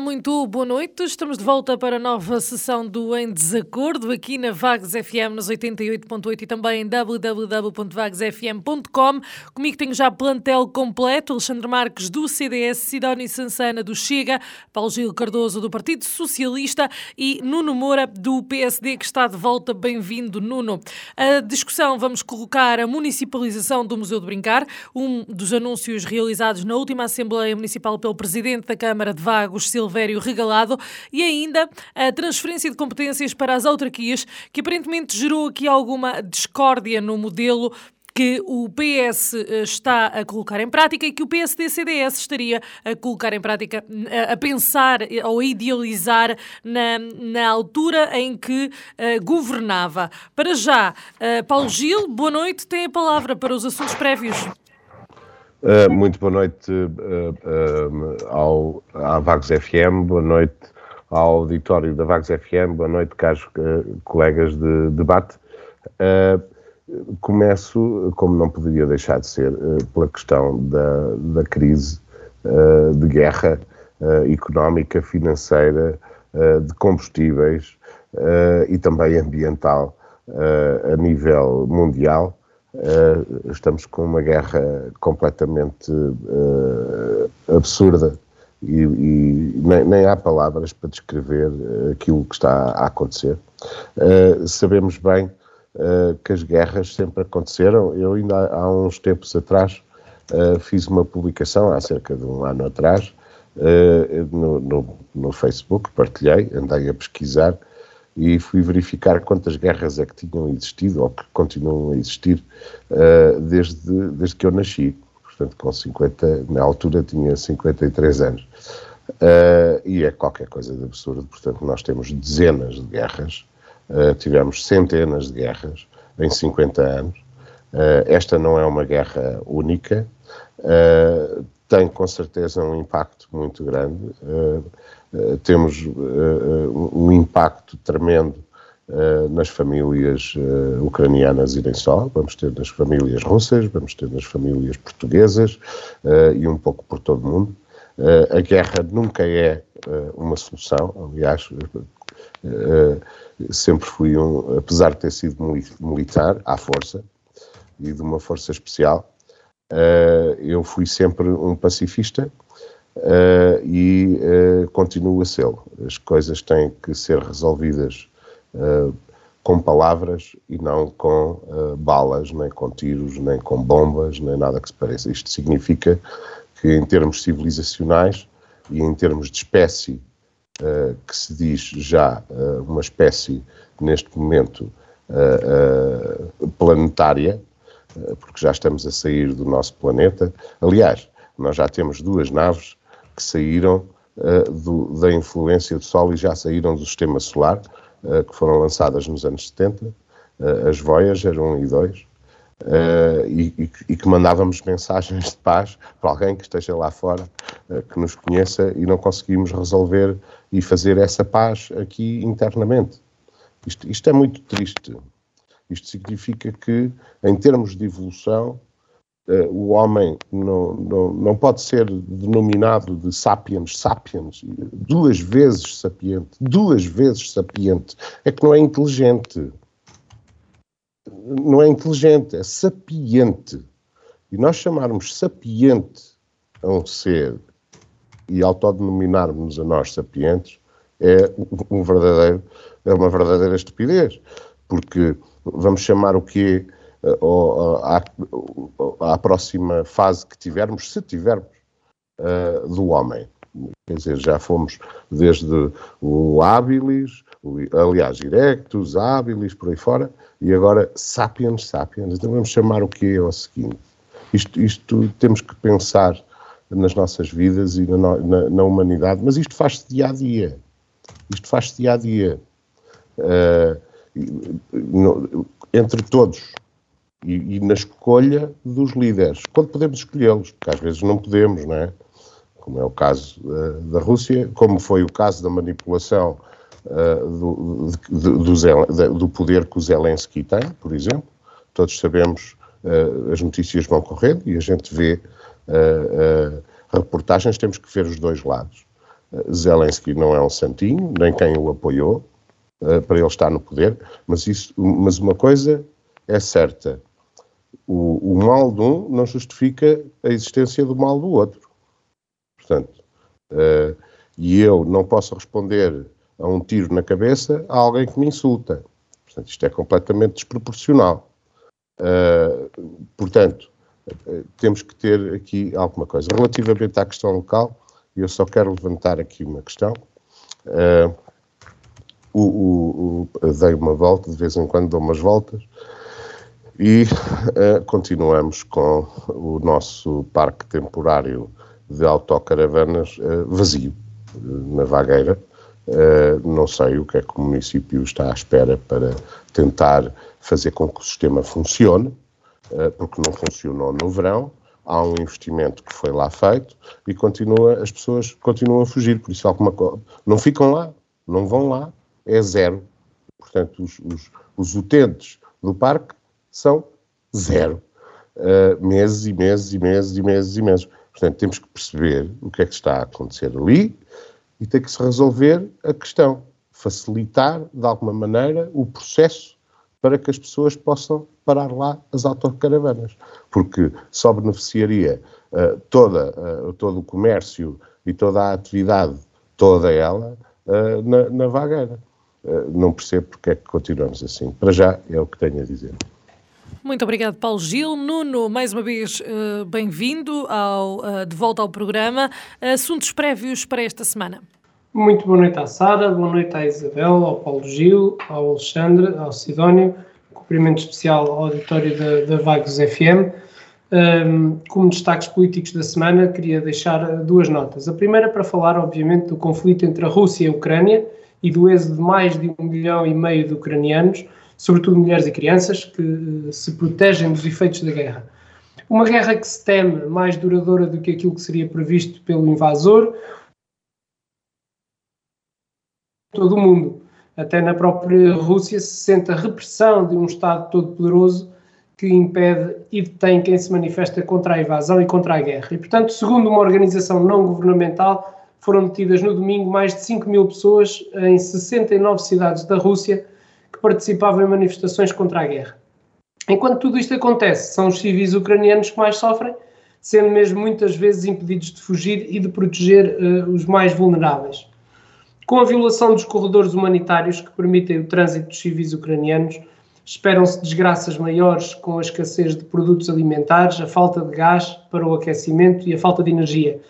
Muito boa noite. Estamos de volta para a nova sessão do Em Desacordo aqui na Vagos FM nos 88.8 e também em www.vagosfm.com. Comigo tenho já plantel completo: Alexandre Marques do CDS, Sidónio Sansana do Chega, Paulo Gil Cardoso do Partido Socialista e Nuno Moura do PSD, que está de volta. Bem-vindo, Nuno. A discussão vamos colocar a municipalização do Museu de Brincar, um dos anúncios realizados na última Assembleia Municipal pelo Presidente da Câmara de Vagos, Silvério Regalado, e ainda a transferência de competências para as autarquias, que aparentemente gerou aqui alguma discórdia no modelo que o PS eh, está a colocar em prática e que o PSD-CDS estaria a colocar em prática, a pensar ou a idealizar na, na altura em que uh, governava. Para já, uh, Paulo Gil, boa noite, tem a palavra para os assuntos prévios. Uh, muito boa noite uh, ao, à Vagos FM, boa noite ao auditório da Vagos FM, boa noite, caros colegas de debate. começo, como não poderia deixar de ser, pela questão da, da crise de guerra económica, financeira, de combustíveis e também ambiental a nível mundial Uh, estamos com uma guerra completamente uh, absurda e, e nem, nem, há palavras para descrever aquilo que está a acontecer. Uh, sabemos bem que as guerras sempre aconteceram. Eu ainda há, há uns tempos atrás fiz uma publicação, há cerca de um ano atrás, no, no, no Facebook, partilhei, andei a pesquisar e fui verificar quantas guerras é que tinham existido ou que continuam a existir uh, desde, desde que eu nasci. Portanto, com 50, na altura tinha 53 anos. Uh, e é qualquer coisa de absurdo. Portanto, nós temos dezenas de guerras, uh, tivemos centenas de guerras em 50 anos. esta não é uma guerra única, tem com certeza um impacto muito grande. Eh, temos uh, um impacto tremendo nas famílias ucranianas e nem só, vamos ter nas famílias russas, vamos ter nas famílias portuguesas e um pouco por todo o mundo. a guerra nunca é uma solução, aliás, sempre fui um, apesar de ter sido militar, à força, e de uma força especial, eu fui sempre um pacifista, uh, e uh, continua a ser. As coisas têm que ser resolvidas uh, com palavras e não com balas, nem com tiros, nem com bombas, nem nada que se pareça. Isto significa que, em termos civilizacionais e em termos de espécie, que se diz já uma espécie, neste momento, planetária, porque já estamos a sair do nosso planeta. Aliás, nós já temos duas naves que saíram uh, do, da influência do Sol e já saíram do sistema solar, uh, que foram lançadas nos anos 70, uh, eh, as Voyager 1 e 2, e, e, e, que mandávamos mensagens de paz para alguém que esteja lá fora, que nos conheça e não conseguimos resolver e fazer essa paz aqui internamente. Isto, isto é muito triste. Isto significa que, em termos de evolução, Uh, o homem não, não, não pode ser denominado de sapiens, sapiens, duas vezes sapiente, duas vezes sapiente, é que não é inteligente. Não é inteligente, é sapiente. E nós chamarmos sapiente a um ser e autodenominarmos a nós sapientes é um verdadeiro, é uma verdadeira estupidez, porque vamos chamar o que à, à, próxima fase que tivermos, se tivermos, uh, do homem. Quer dizer, já fomos desde o habilis, aliás, erectus, habilis, por aí fora, e agora sapiens, sapiens. Então vamos chamar o que é o seguinte. Isto, isto temos que pensar nas nossas vidas e na, na, na humanidade, mas isto faz-se dia a dia. Isto faz-se dia a dia. Uh, entre todos e, e, na escolha dos líderes, quando podemos escolhê-los, porque às vezes não podemos, não é? Como é o caso uh, da Rússia, como foi o caso da manipulação uh, do, do, do, do, poder que o Zelensky tem, por exemplo. Todos sabemos, uh, as notícias vão correndo e a gente vê reportagens, temos que ver os dois lados. Zelensky não é um santinho, nem quem o apoiou, para ele estar no poder, mas, isso, mas uma coisa é certa: o, o, mal de um não justifica a existência do mal do outro. Portanto, uh, e eu não posso responder a um tiro na cabeça a alguém que me insulta. Portanto, isto é completamente desproporcional. Uh, portanto, temos que ter aqui alguma coisa. Relativamente à questão local, eu só quero levantar aqui uma questão. Uh, o, o, o, dei uma volta, de vez em quando dou umas voltas, e uh, continuamos com o nosso parque temporário de autocaravanas uh, vazio, uh, na vagueira. não sei o que é que o município está à espera para tentar fazer com que o sistema funcione, porque não funcionou no verão. Há um investimento que foi lá feito e continua, as pessoas continuam a fugir, por isso alguma não ficam lá, não vão lá, é zero. Portanto, os, os, os utentes do parque são zero. Uh, meses e meses e meses e meses e meses. Portanto, temos que perceber o que é que está a acontecer ali e tem que se resolver a questão. Facilitar, de alguma maneira, o processo para que as pessoas possam parar lá as autocaravanas. Porque só beneficiaria uh, toda, uh, todo o comércio e toda a atividade, toda ela, na, na vagueira. Não percebo porque é que continuamos assim. Para já é o que tenho a dizer. Muito obrigado, Paulo Gil. Nuno, mais uma vez, uh, bem-vindo uh, de volta ao programa. Assuntos prévios para esta semana. Muito boa noite à Sara, boa noite à Isabel, ao Paulo Gil, ao Alexandre, ao Sidónio. Cumprimento especial ao auditório da, da Vagos FM. Um, como destaques políticos da semana, queria deixar duas notas. A primeira para falar, obviamente, do conflito entre a Rússia e a Ucrânia e do êxodo de mais de um milhão e meio de ucranianos, sobretudo mulheres e crianças, que uh, se protegem dos efeitos da guerra. Uma guerra que se teme mais duradoura do que aquilo que seria previsto pelo invasor. Todo o mundo, até na própria Rússia, se sente a repressão de um Estado todo-poderoso que impede e detém quem se manifesta contra a invasão e contra a guerra. E, portanto, segundo uma organização não governamental, foram detidas no domingo mais de 5 mil pessoas em 69 cidades da Rússia que participavam em manifestações contra a guerra. Enquanto tudo isto acontece, são os civis ucranianos que mais sofrem, sendo mesmo muitas vezes impedidos de fugir e de proteger uh, os mais vulneráveis. Com a violação dos corredores humanitários que permitem o trânsito dos civis ucranianos, esperam-se desgraças maiores com a escassez de produtos alimentares, a falta de gás para o aquecimento e a falta de energia,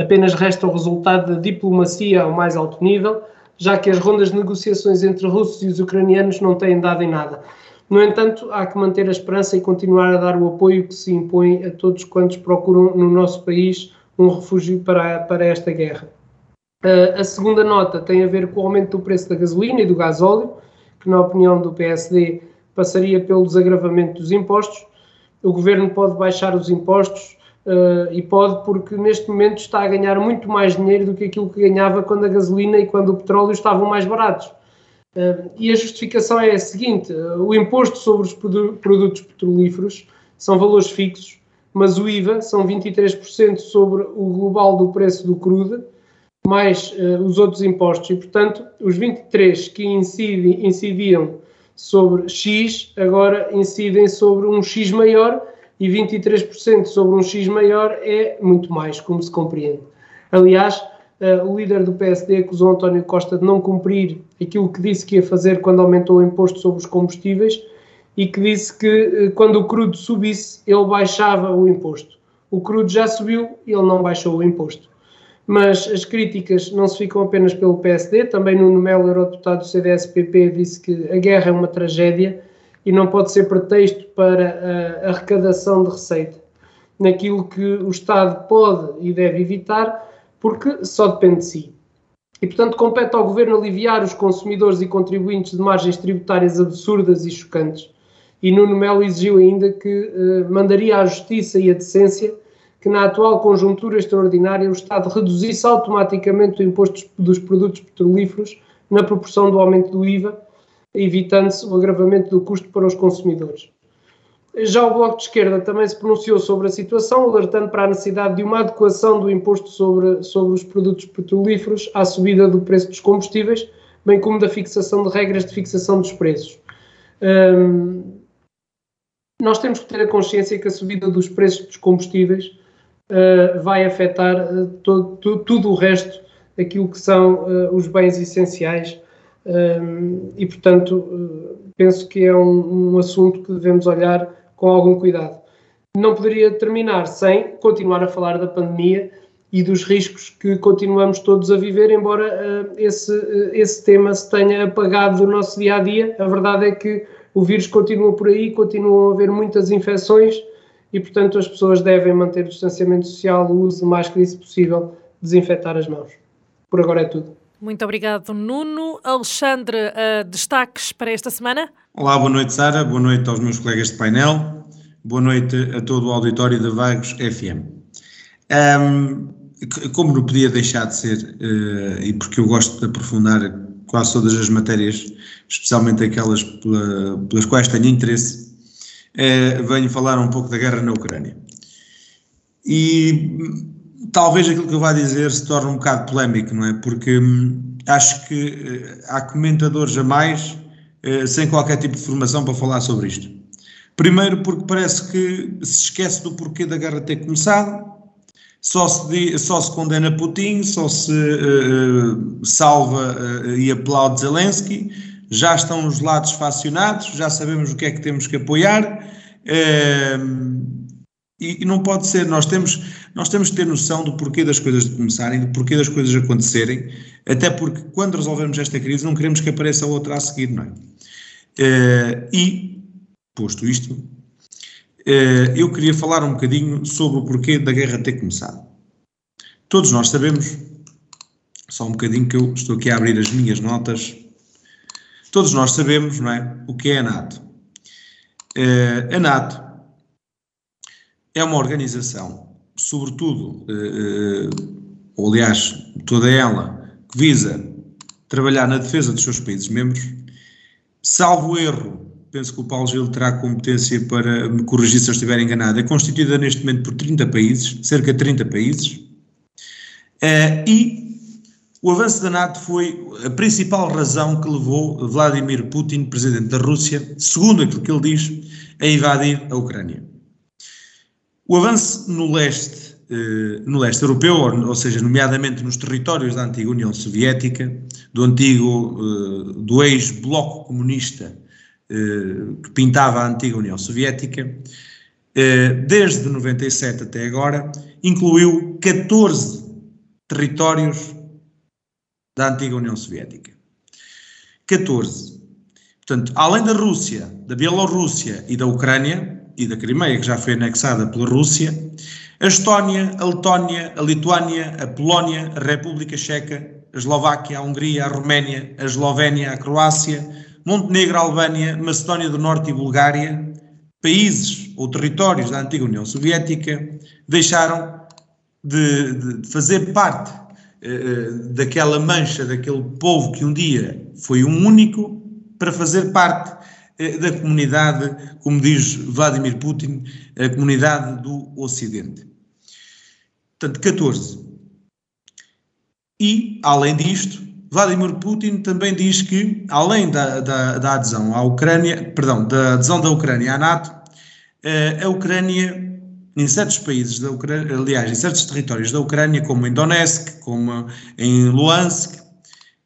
apenas resta o resultado da diplomacia ao mais alto nível, já que as rondas de negociações entre russos e os ucranianos não têm dado em nada. No entanto, há que manter a esperança e continuar a dar o apoio que se impõe a todos quantos procuram no nosso país um refúgio para, para esta guerra. Uh, a segunda nota tem a ver com o aumento do preço da gasolina e do gasóleo, que, na opinião do PSD, passaria pelo desagravamento dos impostos. O governo pode baixar os impostos Uh, e pode porque neste momento está a ganhar muito mais dinheiro do que aquilo que ganhava quando a gasolina e quando o petróleo estavam mais baratos. Uh, e a justificação é a seguinte: o imposto sobre os produtos petrolíferos são valores fixos, mas o IVA são 23% sobre o global do preço do crudo, mais os outros impostos. E, portanto, os 23% que incidi, incidiam sobre X agora incidem sobre um X maior e 23% sobre um X maior é muito mais, como se compreende. Aliás, uh, o líder do PSD acusou António Costa de não cumprir aquilo que disse que ia fazer quando aumentou o imposto sobre os combustíveis e que disse que uh, quando o crudo subisse, ele baixava o imposto. O crudo já subiu e ele não baixou o imposto. Mas as críticas não se ficam apenas pelo PSD, também Nuno Melo, eurodeputado do CDS-PP, disse que a guerra é uma tragédia e não pode ser pretexto para a arrecadação de receita. naquilo que o Estado pode e deve evitar, porque só depende de si. E, portanto, compete ao Governo aliviar os consumidores e contribuintes de margens tributárias absurdas e chocantes. E Nuno Melo exigiu ainda que uh, mandaria à Justiça e à Decência que, na atual conjuntura extraordinária, o Estado reduzisse automaticamente o imposto dos produtos petrolíferos na proporção do aumento do IVA, evitando-se o agravamento do custo para os consumidores. Já o Bloco de Esquerda também se pronunciou sobre a situação, alertando para a necessidade de uma adequação do imposto sobre, sobre os produtos petrolíferos à subida do preço dos combustíveis, bem como da fixação de regras de fixação dos preços. Hum, nós temos que ter a consciência que a subida dos preços dos combustíveis uh, vai afetar uh, todo, tudo, tudo o resto daquilo que são uh, os bens essenciais e, portanto, penso que é um, um assunto que devemos olhar com algum cuidado. Não poderia terminar sem continuar a falar da pandemia e dos riscos que continuamos todos a viver, embora uh, esse, uh, esse tema se tenha apagado do nosso dia a dia. A verdade é que o vírus continua por aí, continuam a haver muitas infecções e, portanto, as pessoas devem manter o distanciamento social, o uso de máscara e, se possível, desinfetar as mãos. Por agora é tudo. Muito obrigado, Nuno. Alexandre, uh, destaques para esta semana? Olá, boa noite, Sara. Boa noite aos meus colegas de painel. Boa noite a todo o auditório da Vagos FM. Um, como não podia deixar de ser, uh, e porque eu gosto de aprofundar quase todas as matérias, especialmente aquelas pela, pelas quais tenho interesse, uh, venho falar um pouco da guerra na Ucrânia. E talvez aquilo que eu vá dizer se torne um bocado polémico, não é? Porque hum, acho que uh, há comentadores a mais uh, sem qualquer tipo de formação para falar sobre isto. Primeiro, porque parece que se esquece do porquê da guerra ter começado, só se, só se condena Putin, só se uh, salva e aplaude Zelensky, já estão os lados facionados, já sabemos o que é que temos que apoiar. E, e, não pode ser, nós temos, nós temos que ter noção do porquê das coisas de começarem, do porquê das coisas acontecerem, até porque quando resolvermos esta crise não queremos que apareça outra a seguir, não é? Uh, e, posto isto, uh, eu queria falar um bocadinho sobre o porquê da guerra ter começado. Todos nós sabemos, só um bocadinho que eu estou aqui a abrir as minhas notas, todos nós sabemos, não é, o que é a NATO. Uh, a NATO é uma organização, sobretudo, eh, eh, ou aliás, toda ela, que visa trabalhar na defesa dos seus países membros. Salvo erro, penso que o Paulo Gil terá competência para me corrigir se eu estiver enganado, é constituída neste momento por 30 países, cerca de 30 países, eh, e o avanço da NATO foi a principal razão que levou Vladimir Putin, presidente da Rússia, segundo aquilo que ele diz, a invadir a Ucrânia. O avanço no leste, eh, no leste europeu, ou, seja, nomeadamente nos territórios da antiga União Soviética, do antigo, eh, do ex-bloco comunista eh, que pintava a antiga União Soviética, desde 97 até agora, incluiu 14 territórios da antiga União Soviética. 14. Portanto, além da Rússia, da Bielorrússia e da Ucrânia, e da Crimeia, que já foi anexada pela Rússia, a Estónia, a Letónia, a Lituânia, a Polónia, a República Checa, a Eslováquia, a Hungria, a Roménia, a Eslovénia, a Croácia, Montenegro, a Albânia, Macedónia do Norte e Bulgária, países ou territórios da antiga União Soviética, deixaram de, de fazer parte uh, daquela mancha, daquele povo que um dia foi um único, para fazer parte eh, da comunidade, como diz Vladimir Putin, a comunidade do Ocidente. Portanto, 14. E, além disto, Vladimir Putin também diz que, além da, da, da adesão à Ucrânia, perdão, da adesão da Ucrânia à NATO, eh, a Ucrânia, em certos países da Ucrânia, aliás, em certos territórios da Ucrânia, como em Donetsk, como em Luhansk,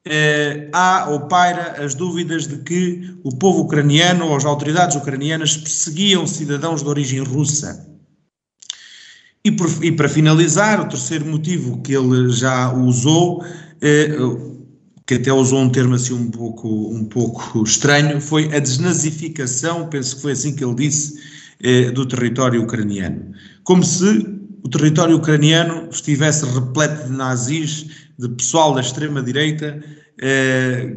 eh, há ou paira as dúvidas de que o povo ucraniano ou as autoridades ucranianas perseguiam cidadãos de origem russa. E, por, e para finalizar, o terceiro motivo que ele já usou, eh, que até usou um termo assim um pouco, um pouco estranho, foi a desnazificação, penso que foi assim que ele disse, eh, do território ucraniano. Como se o território ucraniano estivesse repleto de nazis, de pessoal da extrema-direita, eh,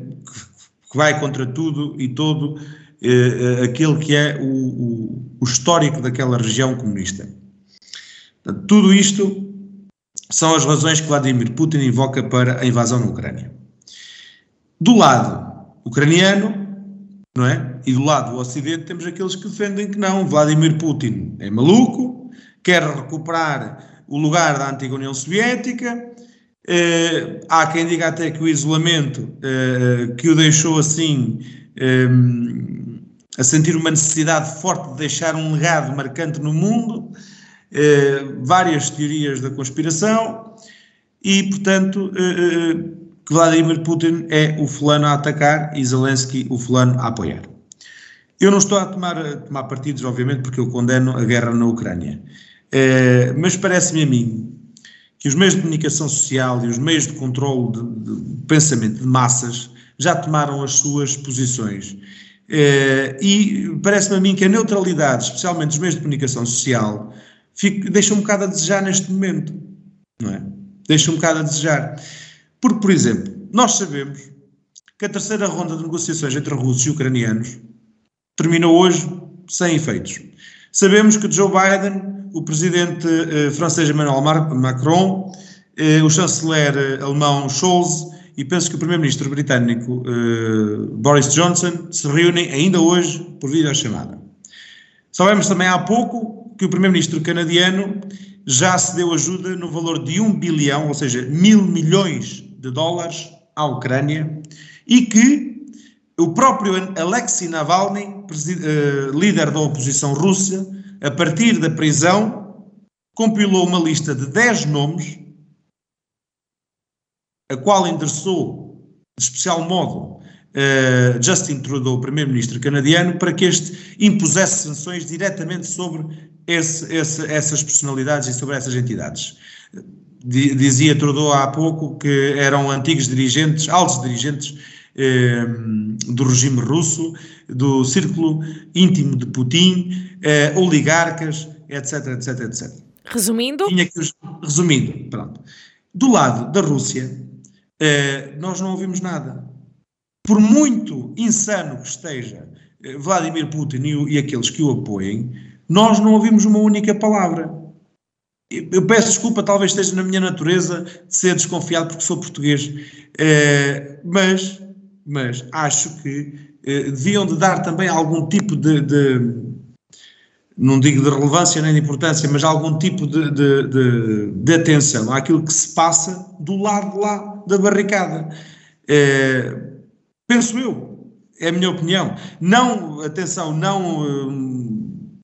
que vai contra tudo e todo eh, aquele que é o, o, o, histórico daquela região comunista. Portanto, tudo isto são as razões que Vladimir Putin invoca para a invasão na Ucrânia. Do lado ucraniano, não é? E do lado do Ocidente temos aqueles que defendem que não, Vladimir Putin é maluco, quer recuperar o lugar da antiga União Soviética. Eh, há quem diga até que o isolamento eh, que o deixou assim eh, a sentir uma necessidade forte de deixar um legado marcante no mundo, eh, várias teorias da conspiração e, portanto, Vladimir Putin é o fulano a atacar e Zelensky o fulano a apoiar. Eu não estou a tomar, a tomar partidos, obviamente, porque eu condeno a guerra na Ucrânia. Eh, mas parece-me a mim que os meios de comunicação social e os meios de controle de, de pensamento de massas já tomaram as suas posições. Eh, e parece-me a mim que a neutralidade, especialmente dos meios de comunicação social, deixa um bocado a desejar neste momento, não é? Deixa um bocado a desejar. Porque, por exemplo, nós sabemos que a terceira ronda de negociações entre russos e ucranianos terminou hoje sem efeitos. Sabemos que Joe Biden o presidente eh, francês Emmanuel Macron, eh, o chanceler eh, alemão Scholz e penso que o primeiro-ministro britânico Boris Johnson se reúnem ainda hoje por videochamada. Sabemos também há pouco que o primeiro-ministro canadiano já se deu ajuda no valor de um bilhão, ou seja, mil milhões de dólares à Ucrânia e que o próprio Alexei Navalny, líder da oposição russa, a partir da prisão, compilou uma lista de 10 nomes, a qual endereçou de especial modo uh, Justin Trudeau, primeiro-ministro canadiano, para que este impusesse sanções diretamente sobre esse, esse, essas personalidades e sobre essas entidades. Dizia Trudeau há pouco que eram antigos dirigentes, altos dirigentes eh, do regime russo, do círculo íntimo de Putin, eh, oligarcas, etc, etc, etc. Resumindo? Os, resumindo, pronto. Do lado da Rússia, eh, nós não ouvimos nada. Por muito insano que esteja eh, Vladimir Putin e, e aqueles que o apoiem, nós não ouvimos uma única palavra. Eu peço desculpa, talvez esteja na minha natureza de ser desconfiado porque sou português, eh, mas, mas acho que deviam de dar também algum tipo de, de, não digo de relevância nem de importância, mas algum tipo de, de, de, de atenção àquilo que se passa do lado lá da barricada. É, penso eu, é a minha opinião. Não, atenção, não. Hum,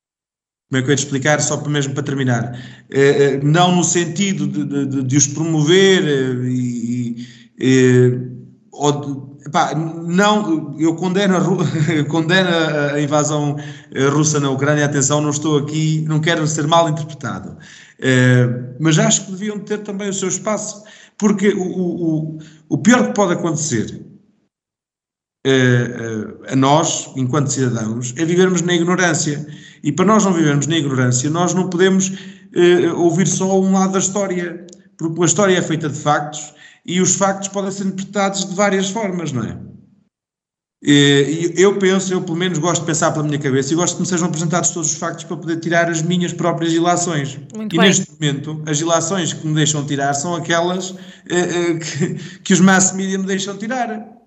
como é que eu ia te explicar, só mesmo para terminar? É, é, não no sentido de, de, de os promover é, e, e ou Epá, não, eu condeno a, condeno a invasão eh, russa na Ucrânia, atenção, não estou aqui, não quero ser mal interpretado, uh, mas acho que deviam ter também o seu espaço, porque o, o, o pior que pode acontecer uh, a nós, enquanto cidadãos, é vivermos na ignorância, e para nós não vivermos na ignorância, nós não podemos ouvir só um lado da história, porque a história é feita de factos, e os factos podem ser interpretados de várias formas, não é? E eu penso, eu pelo menos gosto de pensar pela minha cabeça e gosto que me sejam apresentados todos os factos para poder tirar as minhas próprias ilações. Muito e bem. neste momento, as ilações que me deixam tirar são aquelas eh, eh, que, que os mass media me deixam tirar.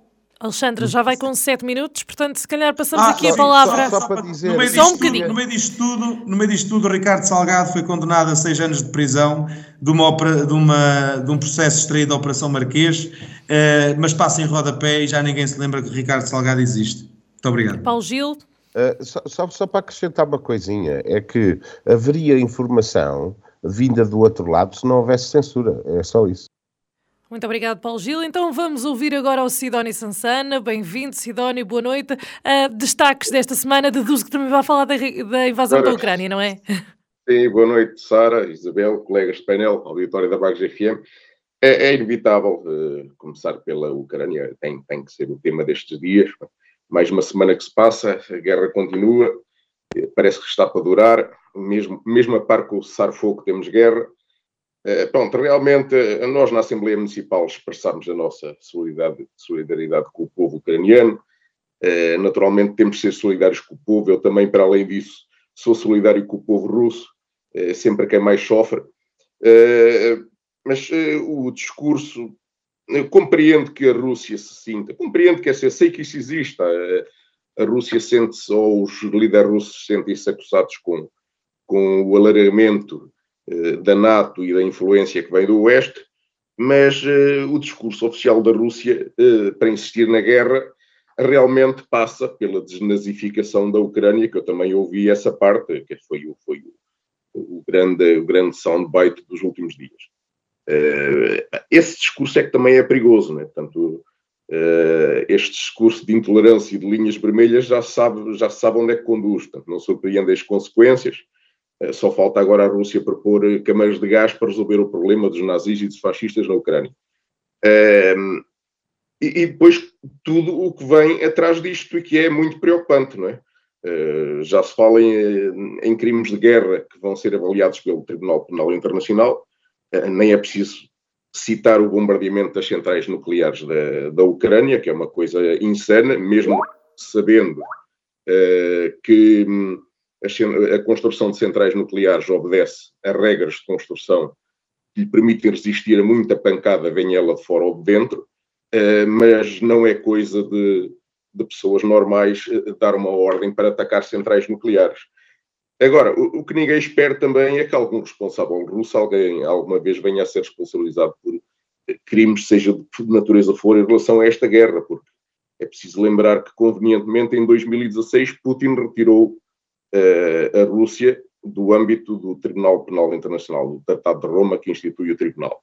Alexandra, já vai com 7 minutos, portanto, se calhar passamos ah, aqui a palavra. Só, só para dizer, no meio só um bocadinho. no, meio disto tudo, no meio disto tudo, o Ricardo Salgado foi condenado a 6 anos de prisão de, uma, de, uma, de um processo extraído da Operação Marquês, uh, mas passa em rodapé e já ninguém se lembra que o Ricardo Salgado existe. Muito obrigado. Paulo Gil. Uh, só, só para acrescentar uma coisinha, é que haveria informação vinda do outro lado se não houvesse censura, é só isso. Muito obrigado, Paulo Gil. Então vamos ouvir agora o Sidónio Sansana. Bem-vindo, Sidónio, boa noite. Uh, destaques desta semana, deduzo que também vai falar da, da invasão da Ucrânia, não é? Sim, boa noite, Sara, Isabel, colegas de painel, auditório da Bagos FM. É, é inevitável uh, começar pela Ucrânia, tem, tem que ser o tema destes dias. Mais uma semana que se passa, a guerra continua. parece que está para durar, mesmo, mesmo a par com o cessar-fogo temos guerra. Pronto, realmente nós na Assembleia Municipal expressamos a nossa solidariedade, com o povo ucraniano, naturalmente temos de ser solidários com o povo, eu também, para além disso, sou solidário com o povo russo, sempre quem mais sofre, mas o discurso eu compreendo que a Rússia se sinta, compreendo que essa, sei que isso existe, a, a Rússia sente-se, ou os líderes russos sentem-se acusados com, com o alargamento da NATO e da influência que vem do Oeste, mas uh, o discurso oficial da Rússia uh, para insistir na guerra realmente passa pela desnazificação da Ucrânia, que eu também ouvi essa parte, que foi, foi o, o, grande, o grande soundbite dos últimos dias. Esse discurso é que também é perigoso, né? Portanto, este discurso de intolerância e de linhas vermelhas já sabe, já sabe onde é que conduz, portanto, não surpreende as consequências. Uh, só falta agora a Rússia propor câmaras de gás para resolver o problema dos nazis e dos fascistas na Ucrânia. E, e, depois tudo o que vem atrás disto e que é muito preocupante, não é? já se fala em, em crimes de guerra que vão ser avaliados pelo Tribunal Penal Internacional eh, nem é preciso citar o bombardeamento das centrais nucleares da, da Ucrânia, que é uma coisa insana, mesmo sabendo uh, que um, a, construção de centrais nucleares obedece a regras de construção que lhe permitem resistir a muita pancada, venha ela de fora ou de dentro, uh, mas não é coisa de, de pessoas normais uh, dar uma ordem para atacar centrais nucleares. Agora, o, que ninguém espera também é que algum responsável russo, alguém alguma vez venha a ser responsabilizado por crimes, seja de natureza for, em relação a esta guerra, porque é preciso lembrar que, convenientemente, em 2016, Putin retirou a Rússia do âmbito do Tribunal Penal Internacional, do Tratado de Roma, que institui o Tribunal.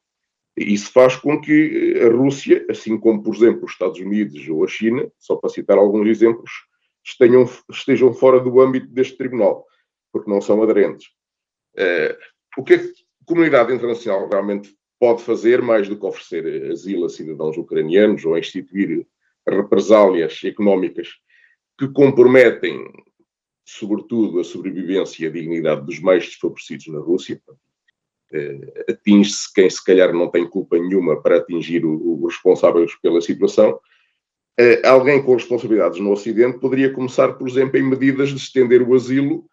Isso faz com que a Rússia, assim como, por exemplo, os Estados Unidos ou a China, só para citar alguns exemplos, estejam, estejam fora do âmbito deste Tribunal porque não são aderentes. Uh, o que a comunidade internacional realmente pode fazer, mais do que oferecer asilo a cidadãos ucranianos ou instituir represálias económicas que comprometem, sobretudo, a sobrevivência e a dignidade dos mais desfavorecidos na Rússia. Uh, Atinge-se quem, se calhar, não tem culpa nenhuma para atingir os responsáveis pela situação. Uh, alguém com responsabilidades no Ocidente poderia começar, por exemplo, em medidas de estender o asilo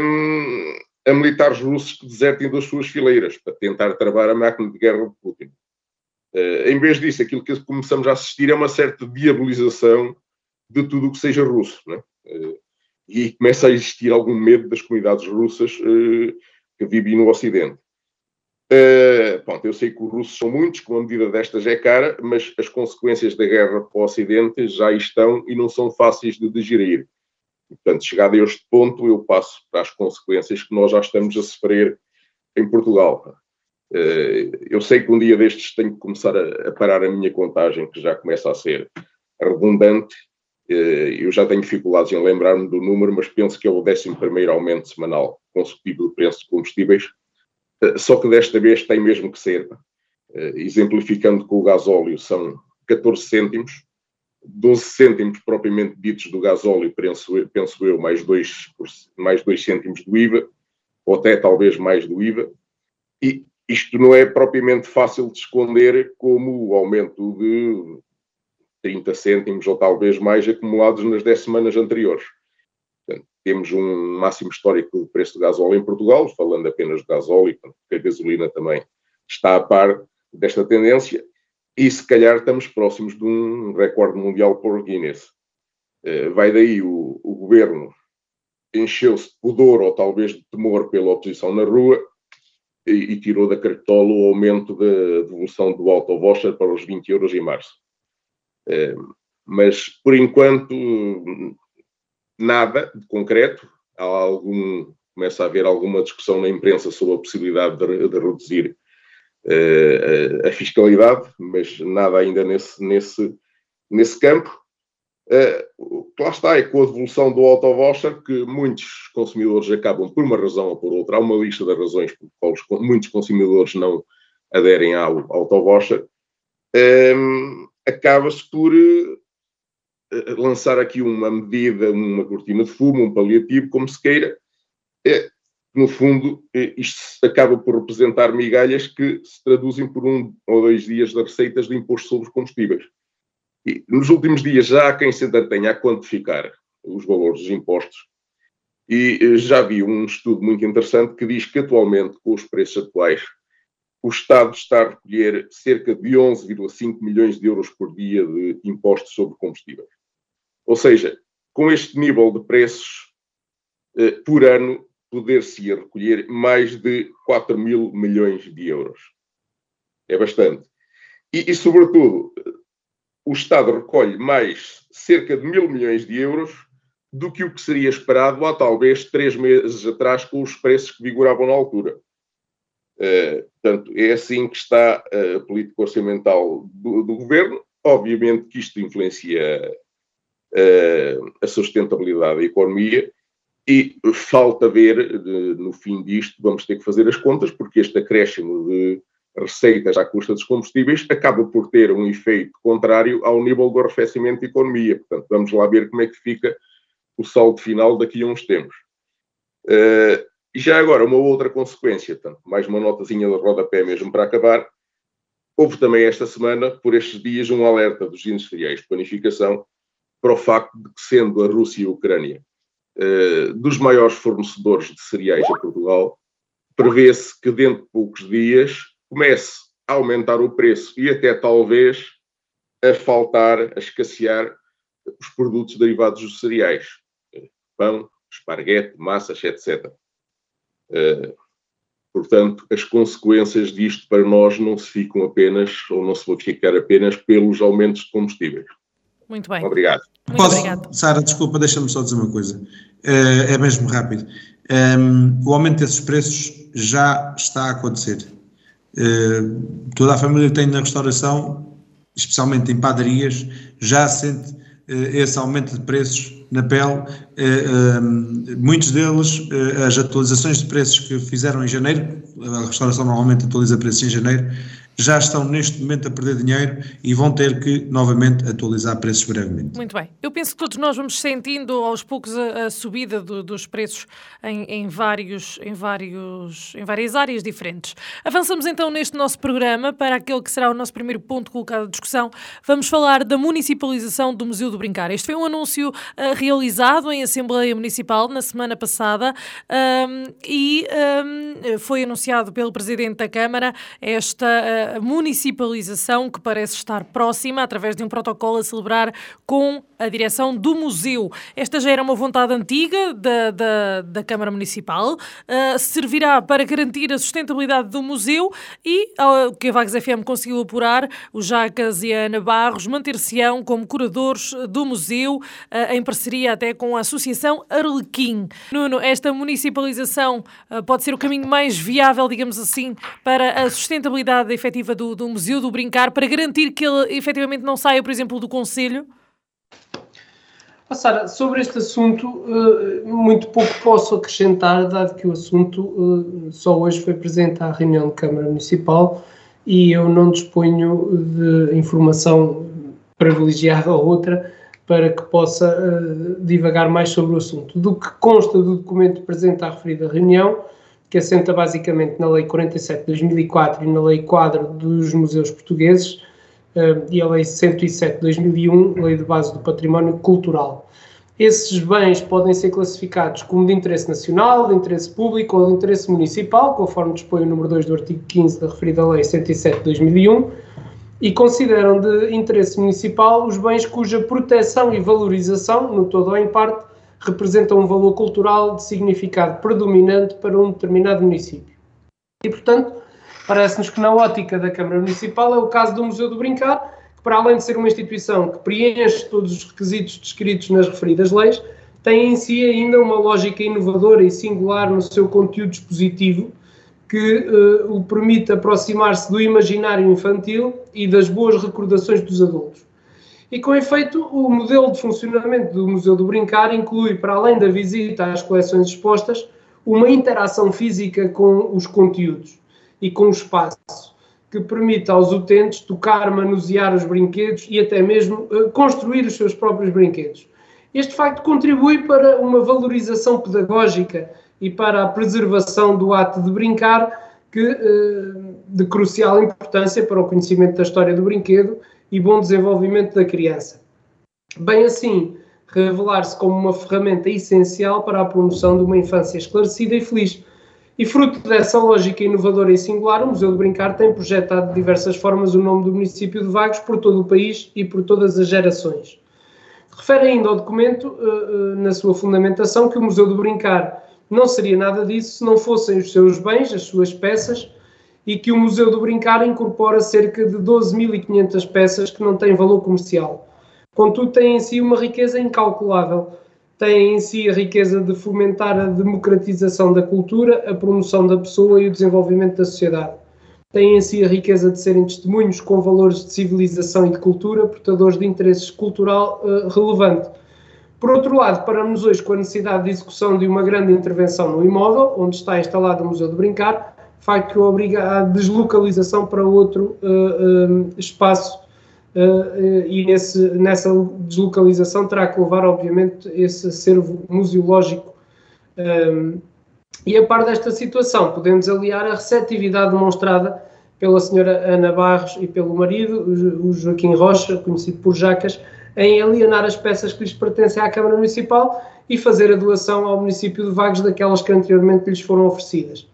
um, a militares russos que desertem das suas fileiras para tentar travar a máquina de guerra de Putin. Em vez disso, aquilo que começamos a assistir é uma certa diabolização de tudo o que seja russo. Né? Uh, e começa a existir algum medo das comunidades russas uh, que vivem no Ocidente. Uh, pronto, eu sei que os russos são muitos, que uma medida destas é cara, mas as consequências da guerra para o Ocidente já estão e não são fáceis de digerir. Portanto, chegado a este ponto, eu passo para as consequências que nós já estamos a sofrer em Portugal. Eh, eu sei que um dia destes tenho que começar a parar a minha contagem, que já começa a ser redundante. Eh, eu já tenho dificuldades em lembrar-me do número, mas penso que é o 11 aumento semanal consecutivo do preço de combustíveis. Eh, só que desta vez tem mesmo que ser. Exemplificando com o gasóleo, são 14 cêntimos 12 cêntimos propriamente ditos do gasóleo, penso, penso eu, mais 2, mais 2 cêntimos do IVA, ou até talvez mais do IVA, e isto não é propriamente fácil de esconder como o aumento de 30 cêntimos ou talvez mais acumulados nas 10 semanas anteriores. Portanto, temos um máximo histórico do preço do gasóleo em Portugal, falando apenas do gasóleo, porque a gasolina também está a par desta tendência, e se calhar estamos próximos de um recorde mundial por Guinness. Uh, vai daí o, o governo encheu-se de pudor ou talvez de temor pela oposição na rua e, e tirou da cartola o aumento da devolução do auto voucher para os 20 euros em março. Uh, mas, por enquanto, nada de concreto. Há algum, começa a haver alguma discussão na imprensa sobre a possibilidade de, de reduzir uh, a fiscalidade, mas nada ainda nesse, nesse, nesse campo. Uh, lá está, é com a devolução do auto-voucher que muitos consumidores acabam, por uma razão ou por outra, há uma lista de razões por quais muitos consumidores não aderem ao auto-voucher, um, acaba-se por lançar aqui uma medida, uma cortina de fumo, um paliativo, como se queira, é, no fundo, isto acaba por representar migalhas que se traduzem por um ou dois dias de receitas de imposto sobre os combustíveis. E nos últimos dias já há quem se entretenha a quantificar os valores dos impostos e já vi um estudo muito interessante que diz que atualmente, com os preços atuais, o Estado está a recolher cerca de 11,5 milhões de euros por dia de impostos sobre combustíveis. Ou seja, com este nível de preços, eh, por ano, poder-se recolher mais de 4 mil milhões de euros. É bastante. E, e, sobretudo, o Estado recolhe mais cerca de mil milhões de euros do que o que seria esperado há talvez três meses atrás com os preços que vigoravam na altura. Uh, portanto, é assim que está a política orçamental do, do governo. Obviamente que isto influencia uh, a sustentabilidade da economia e falta ver, de, no fim disto, vamos ter que fazer as contas, porque este acréscimo de receitas à custa dos combustíveis acaba por ter um efeito contrário ao nível do arrefecimento da economia. Portanto, vamos lá ver como é que fica o saldo final daqui a uns tempos. Uh, e já agora, uma outra consequência, mais uma notazinha de rodapé mesmo para acabar. Houve também esta semana, por estes dias, um alerta dos industriais de planificação para o facto de que, sendo a Rússia e a Ucrânia uh, dos maiores fornecedores de cereais a Portugal, prevê-se que dentro de poucos dias comece a aumentar o preço e até talvez a faltar, a escassear os produtos derivados dos cereais, pão, esparguete, massas, etc. Eh, portanto, as consequências disto para nós não se ficam apenas, ou não se vão ficar apenas pelos aumentos de combustíveis. Muito bem. Obrigado. Muito Posso, obrigado. Sara, desculpa, deixa-me só dizer uma coisa. Uh, é mesmo rápido. Um, ehm, o aumento desses preços já está a acontecer. Uh, toda a família que tem na restauração, especialmente em padarias, já sente uh, esse aumento de preços na pele. muitos deles, as atualizações de preços que fizeram em janeiro, a restauração normalmente atualiza preços em janeiro, já estão neste momento a perder dinheiro e vão ter que novamente atualizar preços brevemente. Muito bem. Eu penso que todos nós vamos sentindo aos poucos a, a subida do, dos preços em, em, vários, em, vários, em várias áreas diferentes. Avançamos então neste nosso programa para aquele que será o nosso primeiro ponto colocado à discussão. Vamos falar da municipalização do Museu do Brincar. Este foi um anúncio uh, realizado em Assembleia Municipal na semana passada um, e um, foi anunciado pelo Presidente da Câmara esta municipalização que parece estar próxima, através de um protocolo a celebrar com a direção do museu. Esta já era uma vontade antiga da, da, da Câmara Municipal, uh, servirá para garantir a sustentabilidade do museu e, o que a Vagos FM conseguiu apurar, o Jacas e a Ana Barros manter-se-ão como curadores do museu, uh, em parceria até com a Associação Arlequim. Nuno, esta municipalização uh, pode ser o caminho mais viável, digamos assim, para a sustentabilidade efetiva do, do Museu do Brincar, para garantir que ele efetivamente não saia, por exemplo, do Conselho? Oh, Sara, sobre este assunto, eh, muito pouco posso acrescentar, dado que o assunto eh, só hoje foi presente à reunião de Câmara Municipal e eu não disponho de informação privilegiada ou outra para que possa eh, divagar mais sobre o assunto. Do que consta do documento presente à referida reunião, que assenta basicamente na Lei 47 de 2004 e na Lei Quadro dos Museus Portugueses, uh, e a Lei 107 de 2001, Lei de Base do Património Cultural. Esses bens podem ser classificados como de interesse nacional, de interesse público ou de interesse municipal, conforme dispõe o número 2 do artigo 15 da referida Lei 107 de 2001, e consideram de interesse municipal os bens cuja proteção e valorização, no todo ou em parte, representam um valor cultural de significado predominante para um determinado município. E, portanto, Parece-nos que na ótica da Câmara Municipal é o caso do Museu do Brincar, que para além de ser uma instituição que preenche todos os requisitos descritos nas referidas leis, tem em si ainda uma lógica inovadora e singular no seu conteúdo expositivo, que uh, o permite aproximar-se do imaginário infantil e das boas recordações dos adultos. E com efeito, o modelo de funcionamento do Museu do Brincar inclui, para além da visita às coleções expostas, uma interação física com os conteúdos e com o espaço. que permita aos utentes tocar, manusear os brinquedos e até mesmo uh, construir os seus próprios brinquedos. Este facto contribui para uma valorização pedagógica e para a preservação do ato de brincar, que, uh, de crucial importância para o conhecimento da história do brinquedo e bom desenvolvimento da criança. Bem assim, revelar-se como uma ferramenta essencial para a promoção de uma infância esclarecida e feliz. E fruto dessa lógica inovadora e singular, o Museu do Brincar tem projetado de diversas formas o nome do município de Vagos por todo o país e por todas as gerações. Refere ainda ao documento, eh, eh, na sua fundamentação, que o Museu do Brincar não seria nada disso se não fossem os seus bens, as suas peças, e que o Museu do Brincar incorpora cerca de 12.500 peças que não têm valor comercial. Contudo, tem em si uma riqueza incalculável. Tem em si a riqueza de fomentar a democratização da cultura, a promoção da pessoa e o desenvolvimento da sociedade. Tem em si a riqueza de serem testemunhos com valores de civilização e de cultura, portadores de interesse cultural uh, relevante. Por outro lado, paramos hoje com a necessidade de execução de uma grande intervenção no imóvel, onde está instalado o Museu de Brincar, facto que obriga à deslocalização para outro uh, espaço Uh, e nesse, nessa deslocalização terá que levar, obviamente, esse acervo museológico. Um, ehm, e a par desta situação, podemos aliar a receptividade demonstrada pela senhora Ana Barros e pelo marido, o Joaquim Rocha, conhecido por Jacas, em alienar as peças que lhes pertencem à Câmara Municipal e fazer a doação ao município de Vagos daquelas que anteriormente lhes foram oferecidas.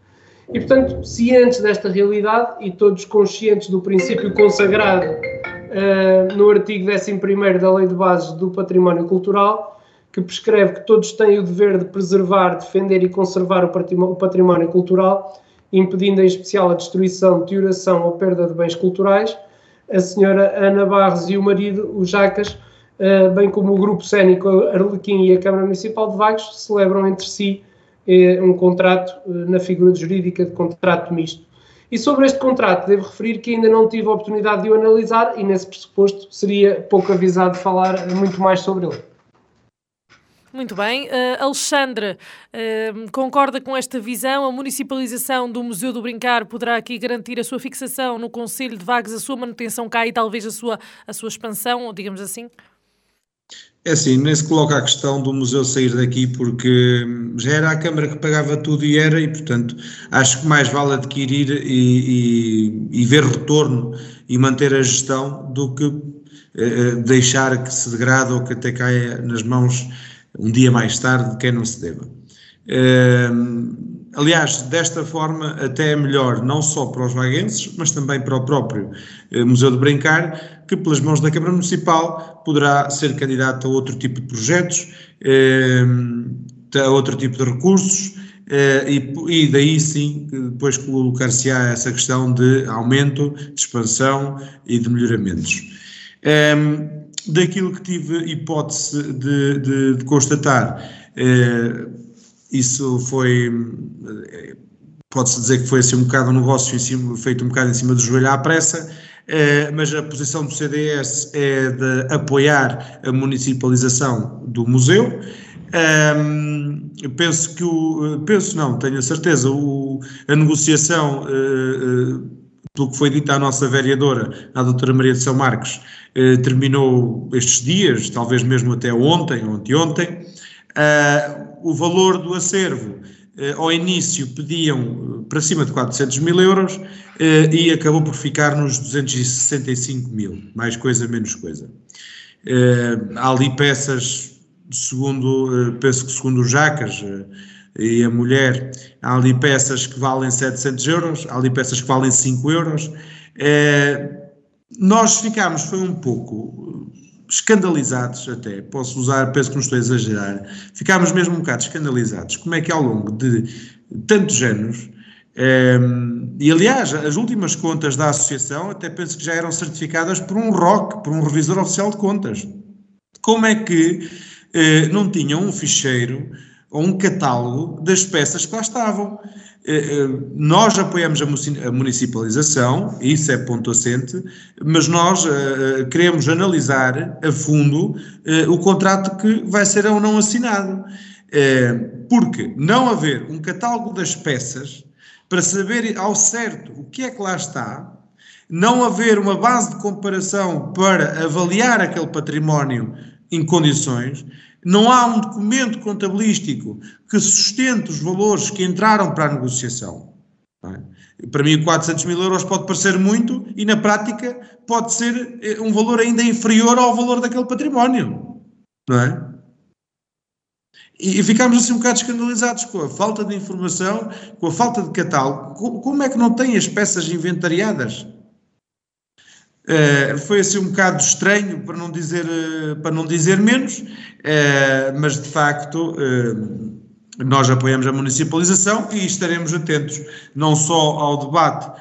E, portanto, cientes desta realidade e todos conscientes do princípio consagrado uh, no artigo 11 da Lei de Bases do Património Cultural, que prescreve que todos têm o dever de preservar, defender e conservar o património cultural, impedindo em especial a destruição, deterioração ou perda de bens culturais, a senhora Ana Barros e o marido, o Jacas, uh, bem como o Grupo Cénico Arlequim e a Câmara Municipal de Vagos, celebram entre si uh, um contrato na figura jurídica de contrato misto e sobre este contrato, devo referir que ainda não tive a oportunidade de o analisar e, nesse pressuposto, seria pouco avisado falar muito mais sobre ele. Muito bem. Uh, Alexandre, uh, concorda com esta visão? A municipalização do Museu do Brincar poderá aqui garantir a sua fixação no Conselho de Vagos, a sua manutenção cá e talvez a sua, a sua expansão, digamos assim? É assim, nem se coloca a questão do museu sair daqui porque já era a Câmara que pagava tudo e era, e portanto acho que mais vale adquirir e, e, e ver retorno e manter a gestão do que eh, deixar que se degrade ou que até caia nas mãos um dia mais tarde de quem não se deva. Eh, aliás, desta forma até é melhor não só para os vaguenses, mas também para o próprio eh, Museu de Brincar, que pelas mãos da Câmara Municipal poderá ser candidato a outro tipo de projetos, eh, a outro tipo de recursos, e, daí sim, depois colocar-se-á essa questão de aumento, de expansão e de melhoramentos. daquilo que tive hipótese de, de, de constatar, isso foi, pode-se dizer que foi assim um bocado um negócio cima, feito um bocado em cima do joelho à pressa, eh, mas a posição do CDS é de apoiar a municipalização do museu. Um, penso que o, penso não, tenho a certeza, o, a negociação, uh, uh, pelo que foi dito à nossa vereadora, a doutora Maria de São Marcos, uh, terminou estes dias, talvez mesmo até ontem, ontem, ontem. Uh, o valor do acervo ao início pediam para cima de 400 mil euros uh, e acabou por ficar nos 265 mil, mais coisa, menos coisa. há ali peças, segundo, penso que segundo o Jacas e a mulher, há ali peças que valem 700 euros, há ali peças que valem 5 euros. nós ficámos, foi um pouco escandalizados até, posso usar, penso que não estou a exagerar, ficámos mesmo um bocado escandalizados, como é que ao longo de tantos anos, um, ehm, e aliás, as últimas contas da associação até penso que já eram certificadas por um ROC, por um revisor oficial de contas. Como é que uh, não tinham um ficheiro ou um catálogo das peças que lá estavam? Eh, eh, nós apoiamos a municipalização, isso é ponto assente, mas nós uh, queremos analisar a fundo o contrato que vai ser ou não assinado. Porque não haver um catálogo das peças para saber ao certo o que é que lá está, não haver uma base de comparação para avaliar aquele património em condições, não há um documento contabilístico que sustente os valores que entraram para a negociação. É? Para mim, 400 mil euros pode parecer muito e, na prática, pode ser eh, um valor ainda inferior ao valor daquele património. Não é? E, ficámos assim um bocado escandalizados com a falta de informação, com a falta de catálogo. Como é que não tem as peças inventariadas? Uh, foi assim um bocado estranho, para não dizer, uh, para não dizer menos, uh, mas de facto nós apoiamos a municipalização e estaremos atentos não só ao debate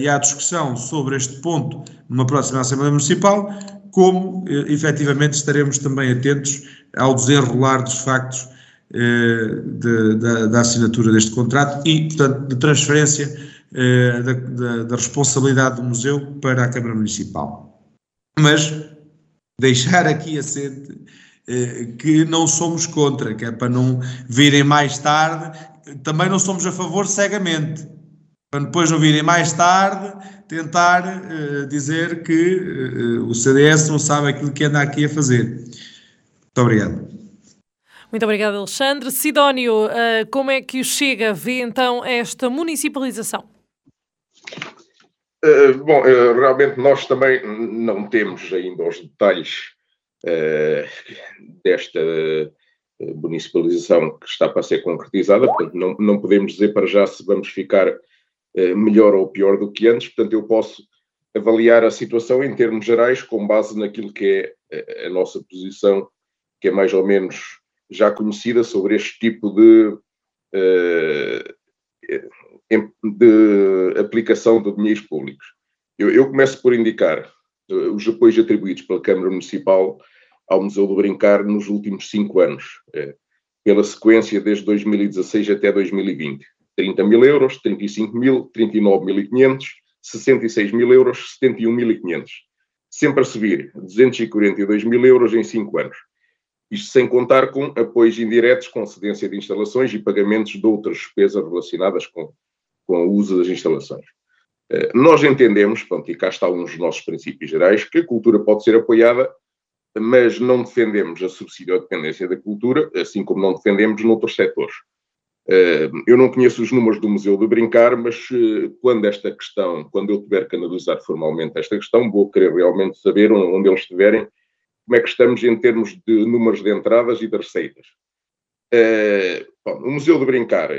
e à discussão sobre este ponto numa próxima Assembleia Municipal, como efetivamente estaremos também atentos ao desenrolar dos factos de, da, da assinatura deste contrato e, portanto, de transferência eh, da, da, da, responsabilidade do museu para a Câmara Municipal. Mas deixar aqui assente eh, que não somos contra, que é para não virem mais tarde, também não somos a favor cegamente, para depois não virem mais tarde tentar eh, dizer que o CDS não sabe aquilo que anda aqui a fazer. Muito obrigado. Muito obrigada, Alexandre. Sidónio, como é que o Chega vê então esta municipalização? Uh, bom, uh, realmente nós também não temos ainda os detalhes uh, desta municipalização que está para ser concretizada, portanto não, não podemos dizer para já se vamos ficar melhor ou pior do que antes, portanto eu posso avaliar a situação em termos gerais com base naquilo que é a nossa posição, que é mais ou menos já conhecida sobre este tipo de de aplicação de dinheiros públicos. Eu, eu começo por indicar uh, os apoios atribuídos pela Câmara Municipal ao Museu do Brincar nos últimos cinco anos, uh, pela sequência desde 2016 até 2020. 30 mil euros, 35 mil, 39.500, 66 mil euros, 71.500. Sempre a subir, 242 mil euros em cinco anos. Isto sem contar com apoios indiretos, com cedência de instalações e pagamentos de outras despesas relacionadas com com o uso das instalações. Eh, nós entendemos, pronto, e cá está um dos nossos princípios gerais, que a cultura pode ser apoiada, mas não defendemos a subsídio à dependência da cultura, assim como não defendemos noutros setores. Eh, eu não conheço os números do Museu de Brincar, mas eh, quando esta questão, quando eu tiver que analisar formalmente esta questão, vou querer realmente saber onde eles estiverem, como é que estamos em termos de números de entradas e de receitas. Bom, o Museu de Brincar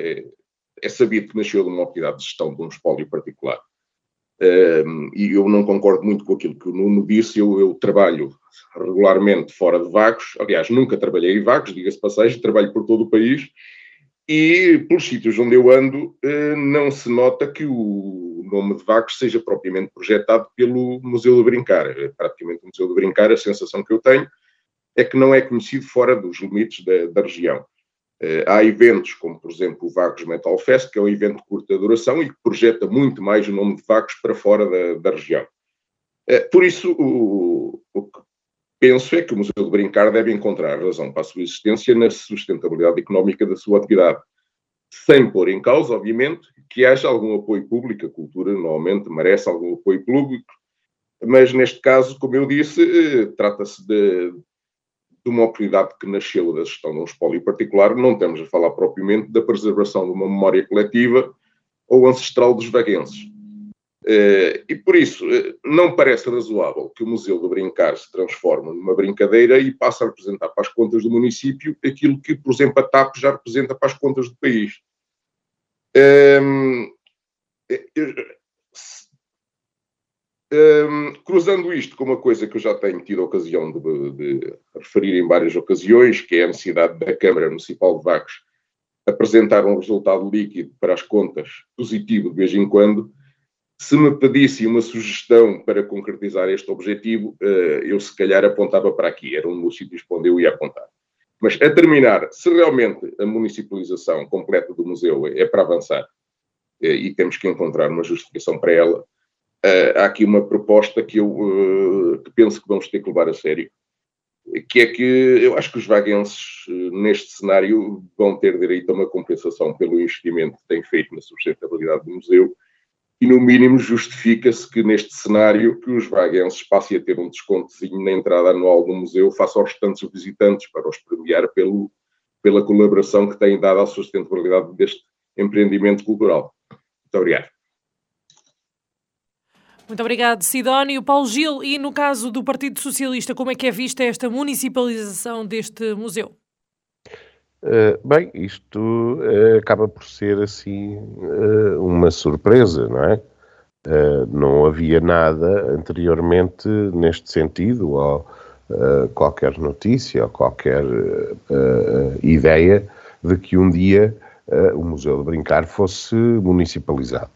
é, sabido que nasceu de uma unidade de gestão de um espólio particular. Um, e eu não concordo muito com aquilo que o Nuno disse. Eu, eu, trabalho regularmente fora de Vagos. Aliás, nunca trabalhei em Vagos, diga-se passagem, trabalho por todo o país. E pelos sítios onde eu ando, uh, não se nota que o nome de Vagos seja propriamente projetado pelo Museu do Brincar. É praticamente o Museu do Brincar, a sensação que eu tenho é que não é conhecido fora dos limites da, da região. Eh, há eventos como, por exemplo, o Vagos Metal Fest, que é um evento de curta duração e que projeta muito mais o nome de Vagos para fora da, da região. Eh, por isso, o, o, que penso é que o Museu de Brincar deve encontrar razão para a sua existência na sustentabilidade económica da sua atividade, sem pôr em causa, obviamente, que haja algum apoio público. A cultura normalmente merece algum apoio público, mas neste caso, como eu disse, eh, trata-se de, de uma oportunidade que nasceu da gestão de um espólio particular, não estamos a falar propriamente da preservação de uma memória coletiva ou ancestral dos vaguenses. Eh, e por isso, eh, não parece razoável que o Museu do Brincar se transforme numa brincadeira e passe a representar para as contas do município aquilo que, por exemplo, a TAP já representa para as contas do país. Um, cruzando isto com uma coisa que eu já tenho tido a ocasião de, de, referir em várias ocasiões, que é a necessidade da Câmara Municipal de Vagos apresentar um resultado líquido para as contas positivo de vez em quando, se me pedisse uma sugestão para concretizar este objetivo, uh, eu se calhar apontava para aqui, era um dos sítios onde eu ia apontar. Mas a terminar, se realmente a municipalização completa do museu é para avançar, uh, e temos que encontrar uma justificação para ela, uh, há aqui uma proposta que eu uh, que penso que vamos ter que levar a sério, que é que eu acho que os vaguenses, uh, neste cenário, vão ter direito a uma compensação pelo investimento que têm feito na sustentabilidade do museu e no mínimo justifica-se que neste cenário que os vaguenses passem a ter um descontozinho na entrada anual do museu face aos restantes visitantes para os premiar pelo, pela colaboração que têm dado à sustentabilidade deste empreendimento cultural. Muito obrigado. Muito obrigado, Sidónio. Paulo Gil, e no caso do Partido Socialista, como é que é vista esta municipalização deste museu? Uh, bem, isto uh, acaba por ser assim uh, uma surpresa, não é? não havia nada anteriormente neste sentido, ou qualquer notícia, ou qualquer ideia de que um dia o Museu de Brincar fosse municipalizado.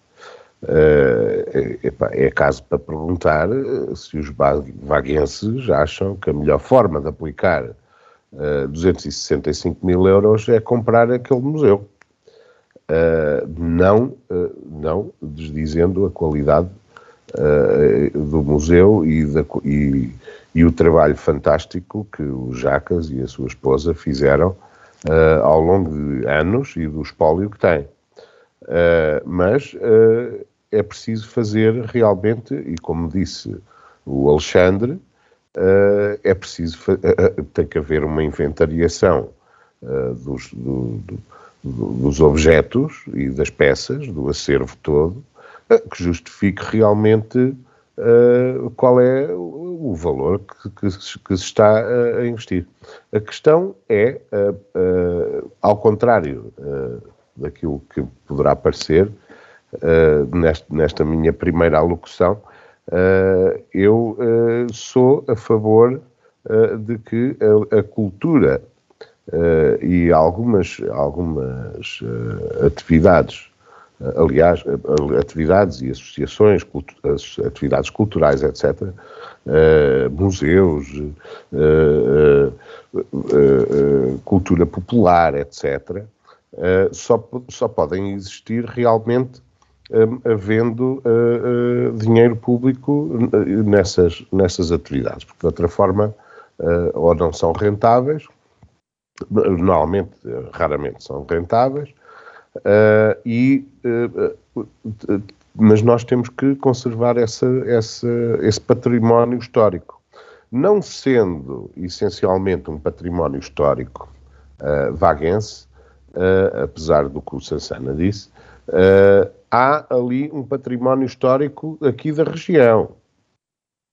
Uh, é, caso para perguntar uh, se os vaguenses acham que a melhor forma de aplicar uh, 265 mil euros é comprar aquele museu. não, não desdizendo a qualidade do museu e, da, e, e, o trabalho fantástico que o Jacas e a sua esposa fizeram ao longo de anos e do espólio que têm. Uh, mas uh, é preciso fazer realmente, e como disse o Alexandre, uh, é preciso, tem que haver uma inventariação dos, do, do, dos objetos e das peças, do acervo todo, que justifique realmente qual é o valor que, que, que, se está a investir. A questão é, ao contrário daquilo que poderá parecer, uh, nesta, minha primeira alocução, uh, eu uh, sou a favor de que a, a cultura e algumas, algumas atividades, aliás, atividades e associações, cultu atividades culturais, etc., museus, cultura popular, etc., uh, só, só podem existir realmente um, havendo uh, uh, dinheiro público nessas, nessas atividades, porque de outra forma ou não são rentáveis, normalmente, raramente são rentáveis, e, mas nós temos que conservar essa, essa, esse património histórico. Não sendo essencialmente um património histórico vaguense, uh, apesar do que o Sansana disse, uh, há ali um património histórico aqui da região.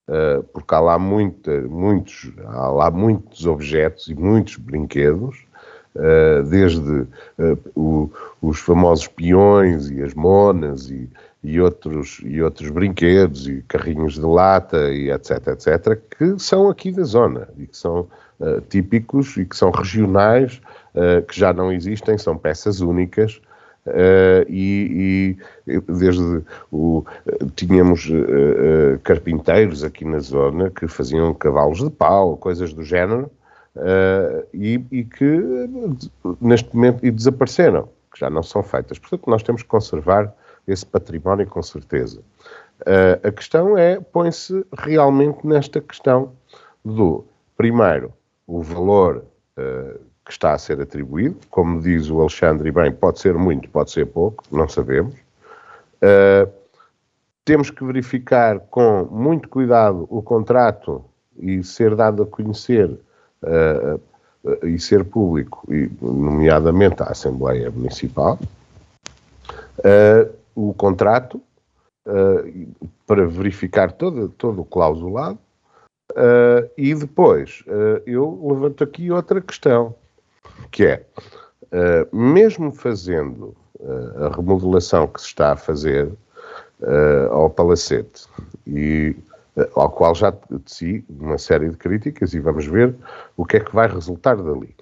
Uh, porque há lá, muita, muitos, há lá muitos objetos e muitos brinquedos, uh, desde uh, o, os famosos peões e as monas e, e, outros, e outros brinquedos e carrinhos de lata e etc, etc, que são aqui da zona e que são típicos e que são regionais uh, que já não existem, são peças únicas. Uh, e, e, desde o, tínhamos uh, carpinteiros aqui na zona que faziam cavalos de pau, coisas do género, e, e, que neste momento e desapareceram, que já não são feitas. Portanto, nós temos que conservar esse património com certeza. a questão é, põe-se realmente nesta questão do, primeiro, o valor que está a ser atribuído. Como diz o Alexandre, bem, pode ser muito, pode ser pouco, não sabemos. Uh, temos que verificar com muito cuidado o contrato e ser dado a conhecer uh, uh, e ser público, e, nomeadamente à Assembleia Municipal, o contrato para verificar todo, todo o clausulado. e depois eu levanto aqui outra questão que é, uh, mesmo fazendo uh, a remodelação que se está a fazer uh, ao Palacete, e ao qual já teci uma série de críticas, e vamos ver o que é que vai resultar dali.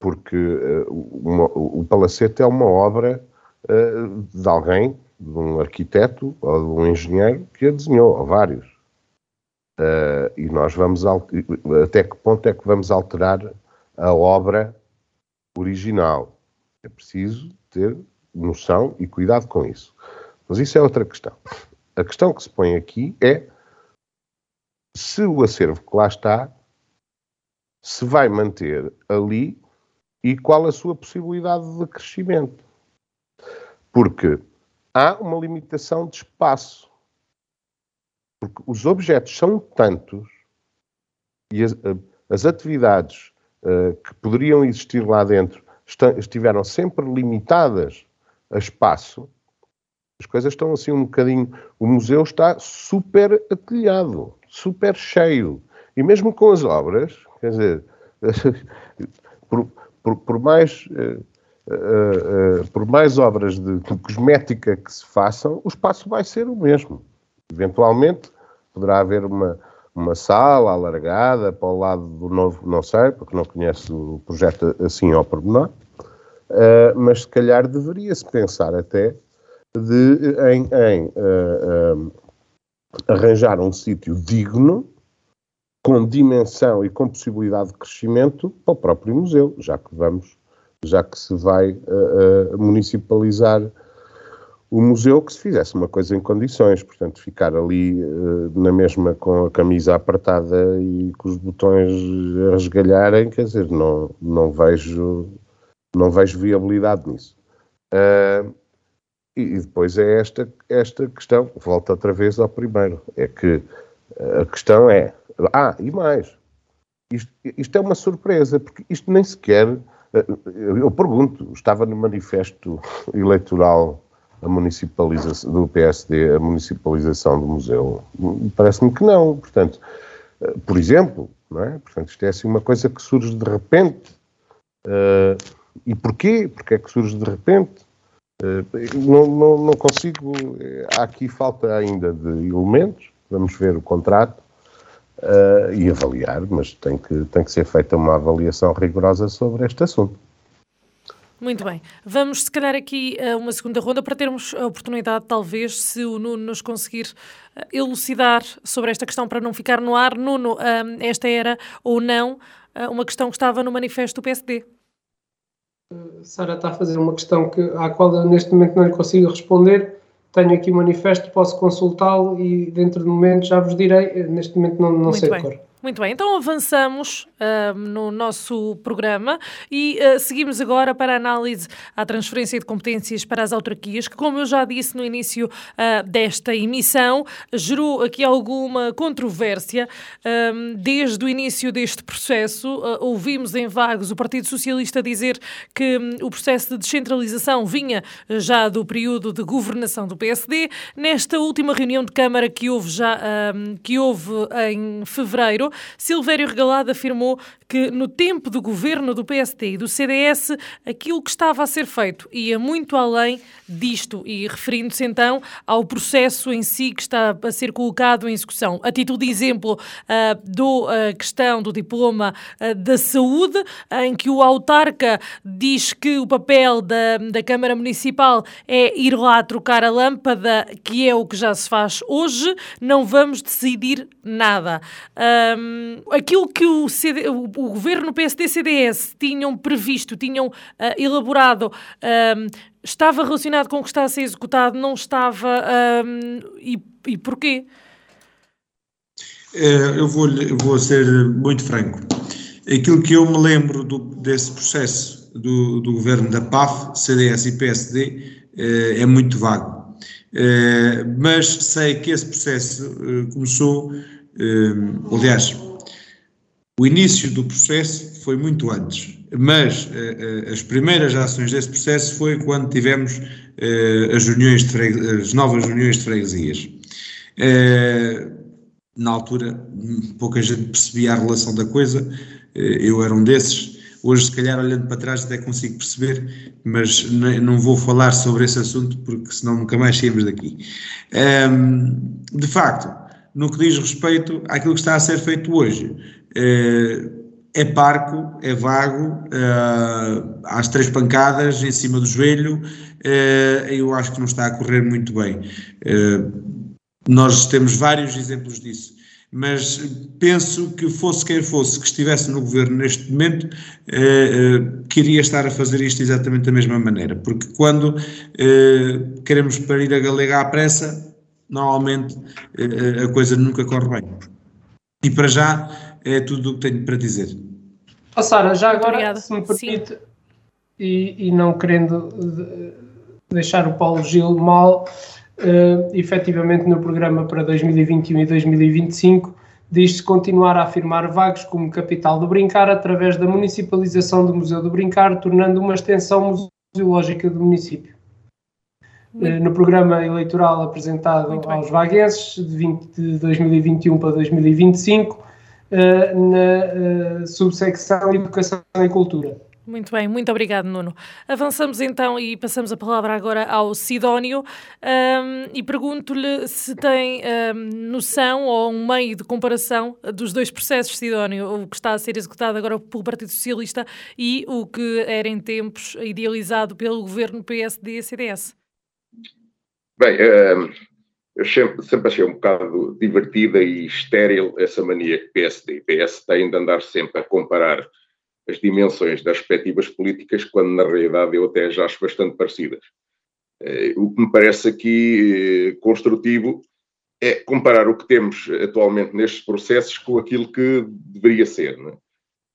porque uma, o Palacete é uma obra de alguém, de um arquiteto ou de um engenheiro que a desenhou, ou vários. Uh, e nós vamos até que ponto é que vamos alterar a obra original? É preciso ter noção e cuidado com isso. Mas isso é outra questão. A questão que se põe aqui é se o acervo que lá está se vai manter ali e qual a sua possibilidade de crescimento. Porque há uma limitação de espaço. Porque os objetos são tantos e as, eh, as atividades uh, que poderiam existir lá dentro estiveram sempre limitadas a espaço, as coisas estão assim um bocadinho. O museu está super atilhado, super cheio. E mesmo com as obras, quer dizer, por, por, por mais. Uh, uh, uh, por mais obras de, de cosmética que se façam, o espaço vai ser o mesmo. Eventualmente poderá haver uma, uma sala alargada para o lado do novo, não sei, porque não conheço o projeto assim ao pormenor, uh, mas se calhar deveria-se pensar até de, em, em uh, arranjar um sítio digno, com dimensão e com possibilidade de crescimento para o próprio museu, já que vamos, já que se vai municipalizar o museu que se fizesse uma coisa em condições, portanto, ficar ali uh, na mesma com a camisa apertada e com os botões a resgalharem, quer dizer, não, não, vejo, não vejo viabilidade nisso. Uh, e depois é esta, esta questão, volta outra vez ao primeiro, é que a questão é, ah, e mais, isto, isto é uma surpresa, porque isto nem sequer, eh, eu pergunto, estava no manifesto eleitoral a municipalização do PSD, a municipalização do museu? Parece-me que não. Portanto, eh, por exemplo, não é? Portanto, isto é assim uma coisa que surge de repente. Uh, e porquê? Porque é que surge de repente? Uh, não, não, não, consigo. Há aqui falta ainda de elementos. Vamos ver o contrato uh, e avaliar, mas tem que, tem que ser feita uma avaliação rigorosa sobre este assunto. Muito bem. Vamos, se calhar, aqui a uma segunda ronda para termos a oportunidade, talvez, se o Nuno nos conseguir eh, elucidar sobre esta questão para não ficar no ar. Nuno, eh, esta era ou não eh, uma questão que estava no manifesto do PSD? Sara está a fazer uma questão que, à qual eu, neste momento não lhe consigo responder. Tenho aqui o manifesto, posso consultá-lo e dentro de um momento já vos direi. Neste momento não, não sei bem. de cor. Muito bem, então avançamos uh, no nosso programa e uh, seguimos agora para a análise à transferência de competências para as autarquias, que, como eu já disse no início uh, desta emissão, gerou aqui alguma controvérsia. desde o início deste processo, ouvimos em vagos o Partido Socialista dizer que um, o processo de descentralização vinha já do período de governação do PSD. Nesta última reunião de Câmara que houve já que houve em fevereiro, Silvério Regalado afirmou que no tempo do governo do PSD e do CDS, aquilo que estava a ser feito ia muito além disto e referindo-se então ao processo em si que está a ser colocado em execução. A título de exemplo, uh, dou a questão do diploma uh, da saúde, em que o autarca diz que o papel da, da Câmara Municipal é ir lá trocar a lâmpada, que é o que já se faz hoje, não vamos decidir nada. Um, aquilo que o, CD, o, o governo PSD-CDS tinham previsto, tinham uh, elaborado, um, estava relacionado com o que está a ser executado, não estava, um, e, e porquê? É, eu vou, vou ser muito franco. Aquilo que eu me lembro do, desse processo do, do governo da PAF, CDS e PSD é, é muito vago. É, mas sei que esse processo começou, aliás, o início do processo foi muito antes, mas uh, as primeiras ações desse processo foi quando tivemos uh, as, reuniões as novas reuniões de freguesias. Uh, na altura, pouca gente percebia a relação da coisa, eu era um desses. Hoje, se calhar, olhando para trás, até consigo perceber, mas não vou falar sobre esse assunto porque senão nunca mais saímos daqui. Um, de facto, no que diz respeito àquilo que está a ser feito hoje, é, é parco, é vago, às três pancadas em cima do joelho, é, eu acho que não está a correr muito bem. nós temos vários exemplos disso. Mas penso que fosse quem fosse que estivesse no governo neste momento, queria estar a fazer isto exatamente da mesma maneira, porque quando queremos parir a galega à pressa, normalmente a coisa nunca corre bem. E para já é tudo o que tenho para dizer. Oh, Sara, já agora, Obrigada. se me permite, e, e, não querendo deixar o Paulo Gil mal, uh, efetivamente no programa para 2021 e 2025 diz-se continuar a afirmar Vagos como capital do brincar através da municipalização do Museu do Brincar, tornando uma extensão museológica do município. Uh, no programa eleitoral apresentado aos vaguenses de, 20, de 2021 para 2025, uh, na uh, subsecção Educação e Cultura. Muito bem, muito obrigado, Nuno. Avançamos então e passamos a palavra agora ao Sidónio um, e pergunto-lhe se tem um, noção ou um meio de comparação dos dois processos, Sidónio, o que está a ser executado agora pelo Partido Socialista e o que era em tempos idealizado pelo governo PSD e CDS. Bem, um, eu sempre, sempre achei um bocado divertida e estéril essa mania que PSD e PS têm de andar sempre a comparar as dimensões das respectivas políticas, quando na realidade eu até já acho bastante parecidas. Eh, o que me parece aqui eh, construtivo é comparar o que temos atualmente nestes processos com aquilo que deveria ser.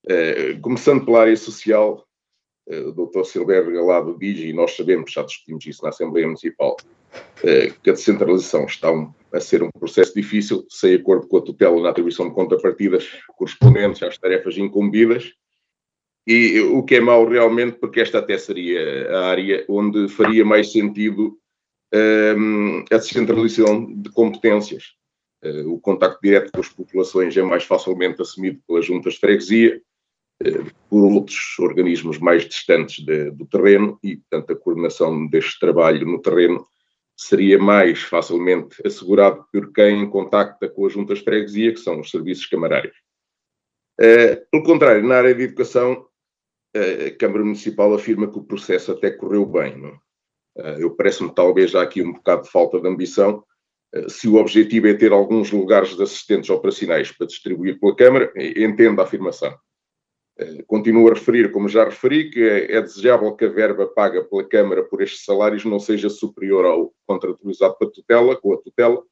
É? Começando pela área social, o Dr. Silvério Galado diz, e nós sabemos, já discutimos isso na Assembleia Municipal, que a descentralização está a ser um processo difícil, sem acordo com a tutela na atribuição de contrapartidas correspondentes às tarefas incumbidas, e o que é mau realmente, porque esta até seria a área onde faria mais sentido um, a descentralização de competências. Uh, o contacto direto com as populações é mais facilmente assumido pelas juntas de freguesia, por outros organismos mais distantes de, do terreno, e, portanto, a coordenação deste trabalho no terreno seria mais facilmente assegurado por quem contacta com as juntas de freguesia, que são os serviços camarários. Uh, pelo contrário, na área de educação, a Câmara Municipal afirma que o processo até correu bem. Não? É? Eu parece-me talvez já aqui um bocado de falta de ambição. Se o objetivo é ter alguns lugares de assistentes operacionais para distribuir pela Câmara, entendo a afirmação. Continuo a referir, como já referi, que é, é desejável que a verba paga pela Câmara por estes salários não seja superior ao contratualizado pela tutela, com a tutela,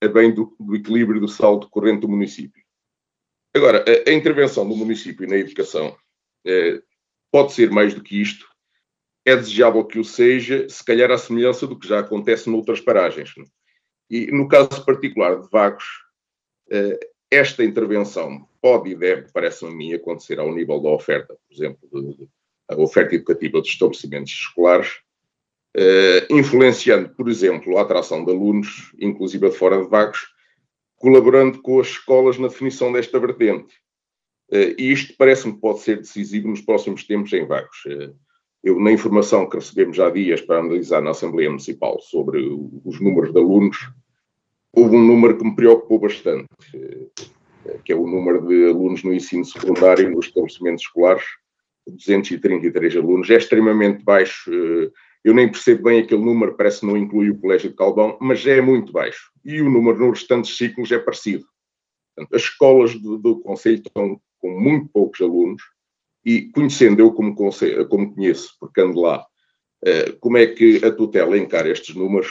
a bem do, do equilíbrio do saldo corrente do município. Agora, a, a intervenção do município na educação é, pode ser mais do que isto. É desejável que o seja, se calhar à semelhança do que já acontece noutras paragens. E no caso particular de Vagos, é, esta intervenção pode e deve, parece-me a mim, acontecer ao nível da oferta, por exemplo, de, de, a oferta educativa dos estabelecimentos escolares, é, influenciando, por exemplo, a atração de alunos, inclusive de fora de Vagos, colaborando com as escolas na definição desta vertente. Eh, e isto parece-me pode ser decisivo nos próximos tempos em Vagos. Eh, eu, na informação que recebemos há dias para analisar na Assembleia Municipal sobre os números de alunos, houve um número que me preocupou bastante, eh, que é o número de alunos no ensino secundário nos estabelecimentos escolares, 233 alunos, é extremamente baixo. Eu nem percebo bem aquele número, parece que não inclui o Colégio de Calvão, mas é muito baixo. E o número nos restantes ciclos é parecido. Portanto, as escolas do, do Conselho estão com muito poucos alunos, e conhecendo eu como, como conheço, porque ando lá, eh, como é que a tutela encara estes números,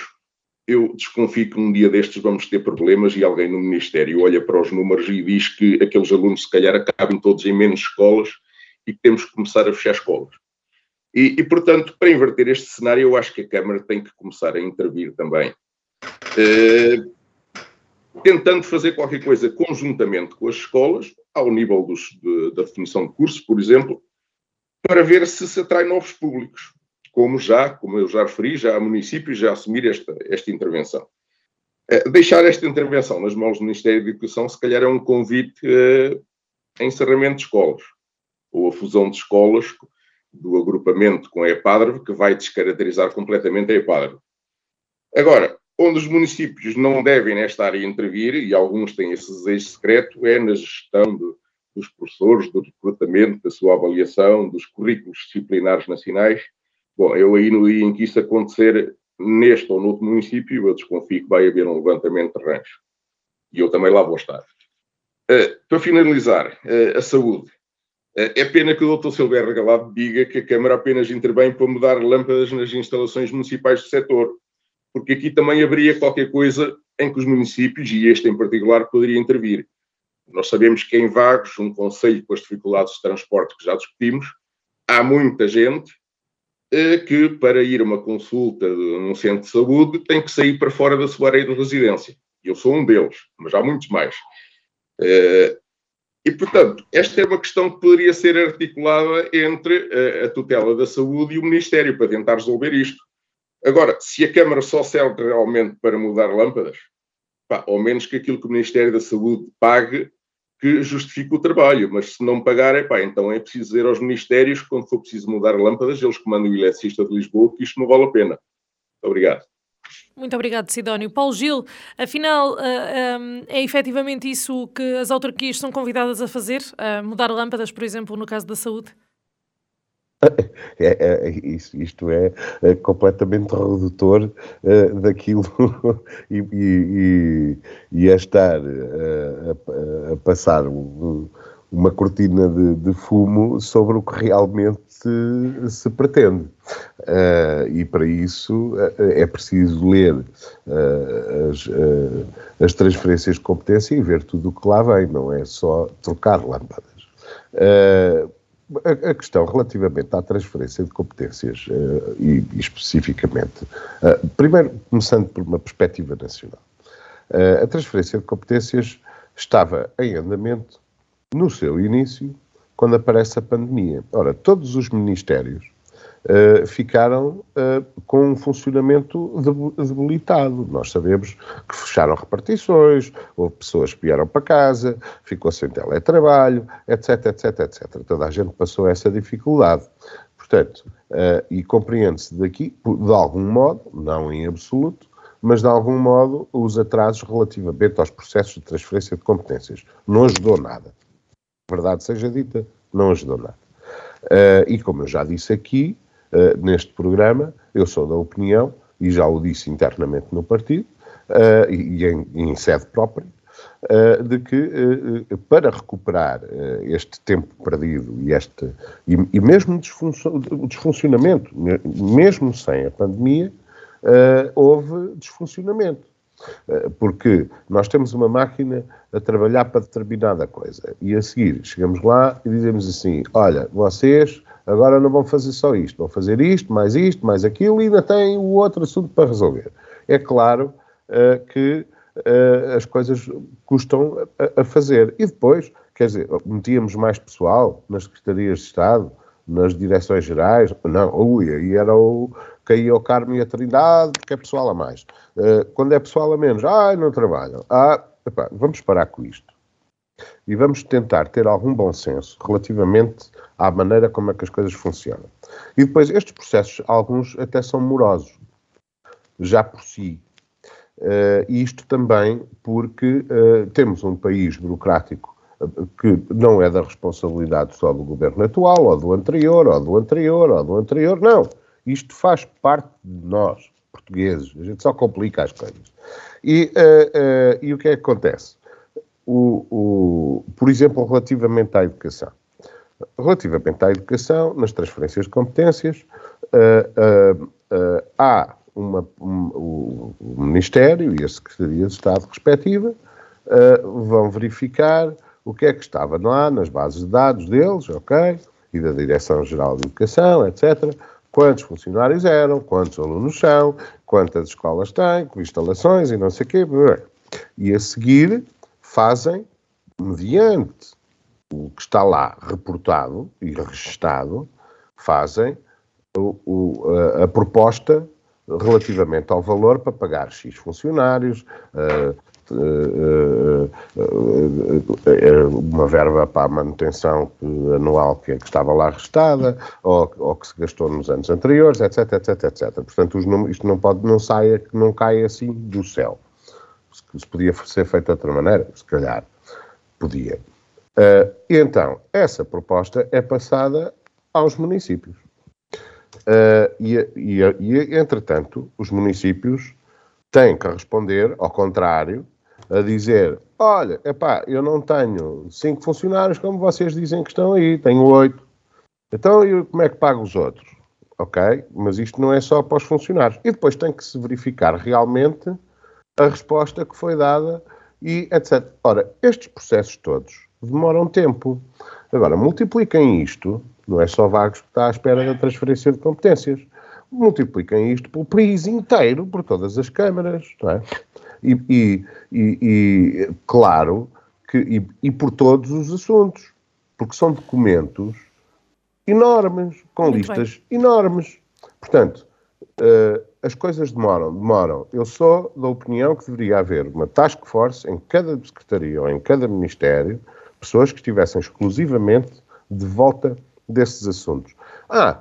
eu desconfio que um dia destes vamos ter problemas e alguém no Ministério olha para os números e diz que aqueles alunos se calhar acabam todos em menos escolas e que temos que começar a fechar escolas. E, e, portanto, para inverter este cenário, eu acho que a Câmara tem que começar a intervir também. Uh, tentando fazer qualquer coisa conjuntamente com as escolas, ao nível dos, de, da definição de cursos, por exemplo, para ver se se atrai novos públicos, como já, como eu já referi, já há municípios já assumir esta, esta intervenção. Uh, deixar esta intervenção nas mãos do Ministério da Educação, se calhar é um convite uh, a encerramento de escolas, ou a fusão de escolas do agrupamento com a EPADRE, que vai descaracterizar completamente a EPADRE. Agora, Onde os municípios não devem nesta área intervir, e alguns têm esse desejo secreto, é na gestão de, dos professores, do recrutamento, da sua avaliação, dos currículos disciplinares nacionais. Bom, eu aí no dia em que isso acontecer neste ou noutro município, eu desconfio que vai haver um levantamento de rancho. E eu também lá vou estar. Uh, para finalizar, uh, a saúde. Uh, é pena que o Dr. Silvério Regalado diga que a Câmara apenas intervém para mudar lâmpadas nas instalações municipais do setor porque aqui também haveria qualquer coisa em que os municípios, e este em particular, poderia intervir. Nós sabemos que em Vagos, um conselho com as dificuldades de transporte que já discutimos, há muita gente que para ir a uma consulta num centro de saúde tem que sair para fora da sua área de residência. Eu sou um deles, mas há muitos mais. Eh, e, portanto, esta é uma questão que poderia ser articulada entre a tutela da saúde e o Ministério para tentar resolver isto. Agora, se a Câmara só serve realmente para mudar lâmpadas, pá, ao menos que aquilo que o Ministério da Saúde pague que justifique o trabalho, mas se não pagarem, pá, então é preciso dizer aos ministérios que quando for preciso mudar lâmpadas, eles comandam o eletricista de Lisboa, que isto não vale a pena. Obrigado. Muito obrigado, Sidónio. Paulo Gil, afinal, eh, é efetivamente isso que as autarquias são convidadas a fazer? Uh, mudar lâmpadas, por exemplo, no caso da saúde? É, é, isto é, é, completamente redutor uh, daquilo e, e, e, é estar uh, a, a, passar um, uma cortina de, de, fumo sobre o que realmente se, se pretende. Uh, e para isso é preciso ler as, as transferências de competência e ver tudo o que lá vem, não é só trocar lâmpadas a, questão relativamente à transferência de competências uh, e, e, especificamente, uh, primeiro começando por uma perspectiva nacional, uh, a transferência de competências estava em andamento no seu início, quando aparece a pandemia. Ora, todos os ministérios uh, ficaram uh, com um funcionamento debilitado. Nós sabemos que fecharam repartições, houve pessoas que vieram para casa, ficou sem teletrabalho, etc, etc, etc. Toda a gente passou essa dificuldade. Portanto, uh, e compreende-se daqui, de algum modo, não em absoluto, mas de algum modo os atrasos relativamente aos processos de transferência de competências. Não ajudou nada. Verdade seja dita, não ajudou nada. Uh, e como eu já disse aqui, uh, neste programa, eu sou da opinião, e já o disse internamente no partido, uh, e, em, em, sede própria, uh, de que para recuperar este tempo perdido e, este, e, e mesmo o desfuncionamento, mesmo sem a pandemia, houve desfuncionamento. Porque nós temos uma máquina a trabalhar para determinada coisa e a seguir chegamos lá e dizemos assim: olha, vocês agora não vão fazer só isto, vão fazer isto, mais isto, mais aquilo e ainda têm o outro assunto para resolver. É claro uh, que uh, as coisas custam a, a, fazer. E depois, quer dizer, metíamos mais pessoal nas secretarias de Estado, nas direções gerais, não, ui, aí era o caía o Carmo e a Trindade, porque é pessoal a mais. Uh, quando é pessoal a menos, ai, não trabalham. Ah, epá, vamos parar com isto. E vamos tentar ter algum bom senso relativamente à maneira como é que as coisas funcionam. E depois, estes processos, alguns até são morosos, já por si. Uh, isto também porque uh, temos um país burocrático uh, que não é da responsabilidade só do governo atual, ou do anterior, ou do anterior, ou do anterior, não. Isto faz parte de nós, portugueses. A gente só complica as coisas. E, e o que é que acontece? O, o, por exemplo, relativamente à educação. Relativamente à educação, nas transferências de competências, uh, uh, uh, há uma, um, o, Ministério e a Secretaria de Estado respectiva vão verificar o que é que estava lá nas bases de dados deles, ok? E da Direção-Geral de Educação, etc. Quantos funcionários eram, quantos alunos são, quantas escolas têm, com instalações e não sei o quê. E a seguir fazem, mediante o que está lá reportado e registado, fazem o, o, a, a, proposta relativamente ao valor para pagar X funcionários, uh, uma verba para a manutenção anual que, que estava lá restada, ou, ou, que se gastou nos anos anteriores, etc, etc, etc. Portanto, isto não, pode, não, saia, não cai assim do céu. Se, podia ser feito de outra maneira, se calhar podia. Uh, então, essa proposta é passada aos municípios. Uh, e, e, e, entretanto, os municípios têm que responder, ao contrário, a dizer: olha, epá, eu não tenho cinco funcionários como vocês dizem que estão aí, tenho oito. Então, eu, como é que pago os outros? Ok, mas isto não é só para os funcionários. E depois tem que se verificar realmente a resposta que foi dada e etc. Ora, estes processos todos demoram tempo. Agora, multipliquem isto Não é só Vagos que está à espera da transferência de competências. Multipliquem isto pelo país inteiro, por todas as câmaras, não é? E, e, e, e claro, que, e, e por todos os assuntos, porque são documentos enormes, com Muito listas bem. enormes. Portanto, uh, as coisas demoram, demoram. Eu sou da opinião que deveria haver uma task force em cada secretaria ou em cada ministério, pessoas que estivessem exclusivamente de volta desses assuntos. Ah,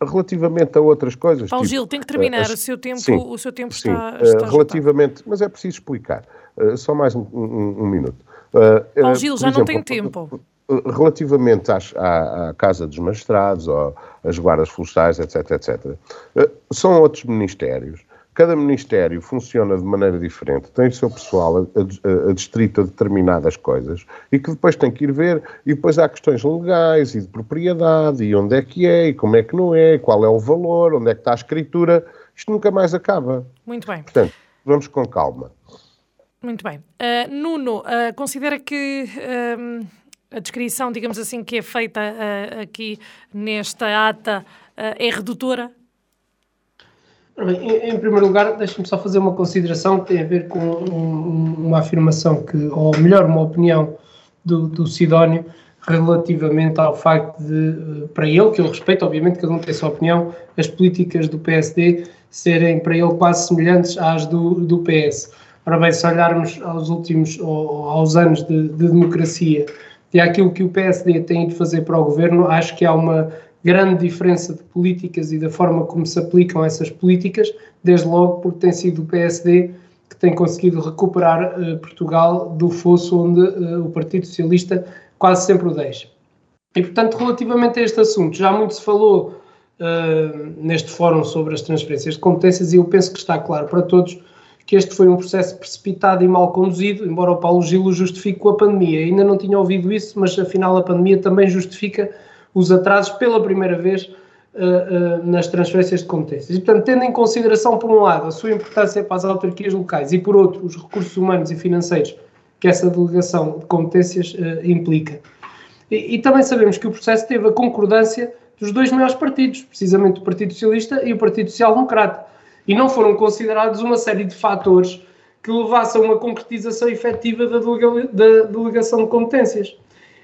relativamente a outras coisas. Paulo tipo, Gil, tem que terminar, uh, o seu tempo, sim, o seu tempo sim, está, está uh, Relativamente, mas é preciso explicar. Uh, só mais um, um, um minuto. Paulo Gil, já exemplo, não tem tempo relativamente às, à, à, Casa dos Magistrados, ou às guardas florestais, etc, etc, eh, são outros ministérios. Cada ministério funciona de maneira diferente, tem o seu pessoal a, a, a a determinadas coisas e que depois tem que ir ver, e depois há questões legais e de propriedade, e onde é que é, e como é que não é, qual é o valor, onde é que está a escritura. Isto nunca mais acaba. Muito bem. Portanto, vamos com calma. Muito bem. Uh, Nuno, uh, considera que. Uh, a descrição, digamos assim, que é feita uh, aqui nesta ata uh, é redutora? Bem, em, em, primeiro lugar, deixe-me só fazer uma consideração que tem a ver com um, uma afirmação que, ou melhor, uma opinião do, do Sidónio relativamente ao facto de, eh, para ele, que eu respeito, obviamente cada um tem a sua opinião, as políticas do PSD serem para ele quase semelhantes às do, do PS. Ora bem, se olharmos aos últimos, aos anos de, de democracia, e aquilo que o PSD tem de fazer para o governo, acho que há uma grande diferença de políticas e da forma como se aplicam essas políticas, desde logo porque tem sido o PSD que tem conseguido recuperar uh, Portugal do fosso onde uh, o Partido Socialista quase sempre o deixa. E, portanto, relativamente a este assunto, já muito se falou uh, neste fórum sobre as transferências de competências e eu penso que está claro para todos que este foi um processo precipitado e mal conduzido, embora o Paulo Gil o justifique com a pandemia. Ainda não tinha ouvido isso, mas afinal a pandemia também justifica os atrasos pela primeira vez uh, uh, nas transferências de competências. E, portanto, tendo em consideração, por um lado, a sua importância para as autarquias locais e, por outro, os recursos humanos e financeiros que essa delegação de competências uh, implica. E, e também sabemos que o processo teve a concordância dos dois maiores partidos, precisamente o Partido Socialista e o Partido Social Democrata e não foram considerados uma série de fatores que levassem a uma concretização efetiva da, delega da delegação de competências.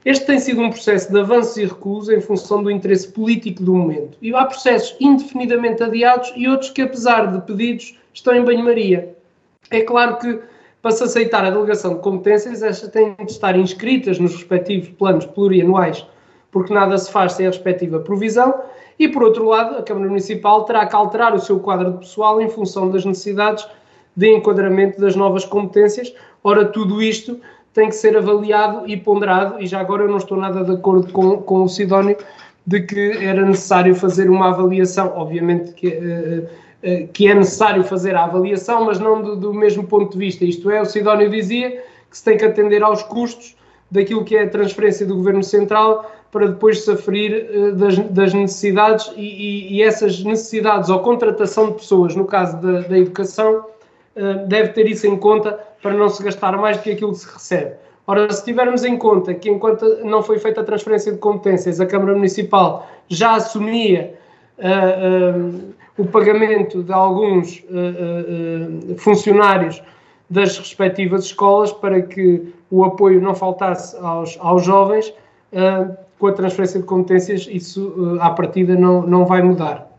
Este tem sido um processo de avanços e recuos em função do interesse político do momento. E há processos indefinidamente adiados e outros que, apesar de pedidos, estão em banho-maria. É claro que, para se aceitar a delegação de competências, estas têm de estar inscritas nos respectivos planos plurianuais, porque nada se faz sem a respectiva provisão, e, por outro lado, a Câmara Municipal terá que alterar o seu quadro de pessoal em função das necessidades de enquadramento das novas competências. Ora, tudo isto tem que ser avaliado e ponderado, e já agora eu não estou nada de acordo com, com o Sidónio de que era necessário fazer uma avaliação, obviamente que, uh, uh, que é necessário fazer a avaliação, mas não do, do, mesmo ponto de vista. Isto é, o Sidónio dizia que se tem que atender aos custos daquilo que é a transferência do Governo Central para depois se aferir uh, das, das, necessidades e, e, e, essas necessidades ou contratação de pessoas, no caso da, da educação, uh, deve ter isso em conta para não se gastar mais do que aquilo que se recebe. Ora, se tivermos em conta que enquanto não foi feita a transferência de competências, a Câmara Municipal já assumia uh, o pagamento de alguns funcionários das respectivas escolas para que o apoio não faltasse aos, aos jovens, uh, com a transferência de competências, isso uh, à partida não, não vai mudar.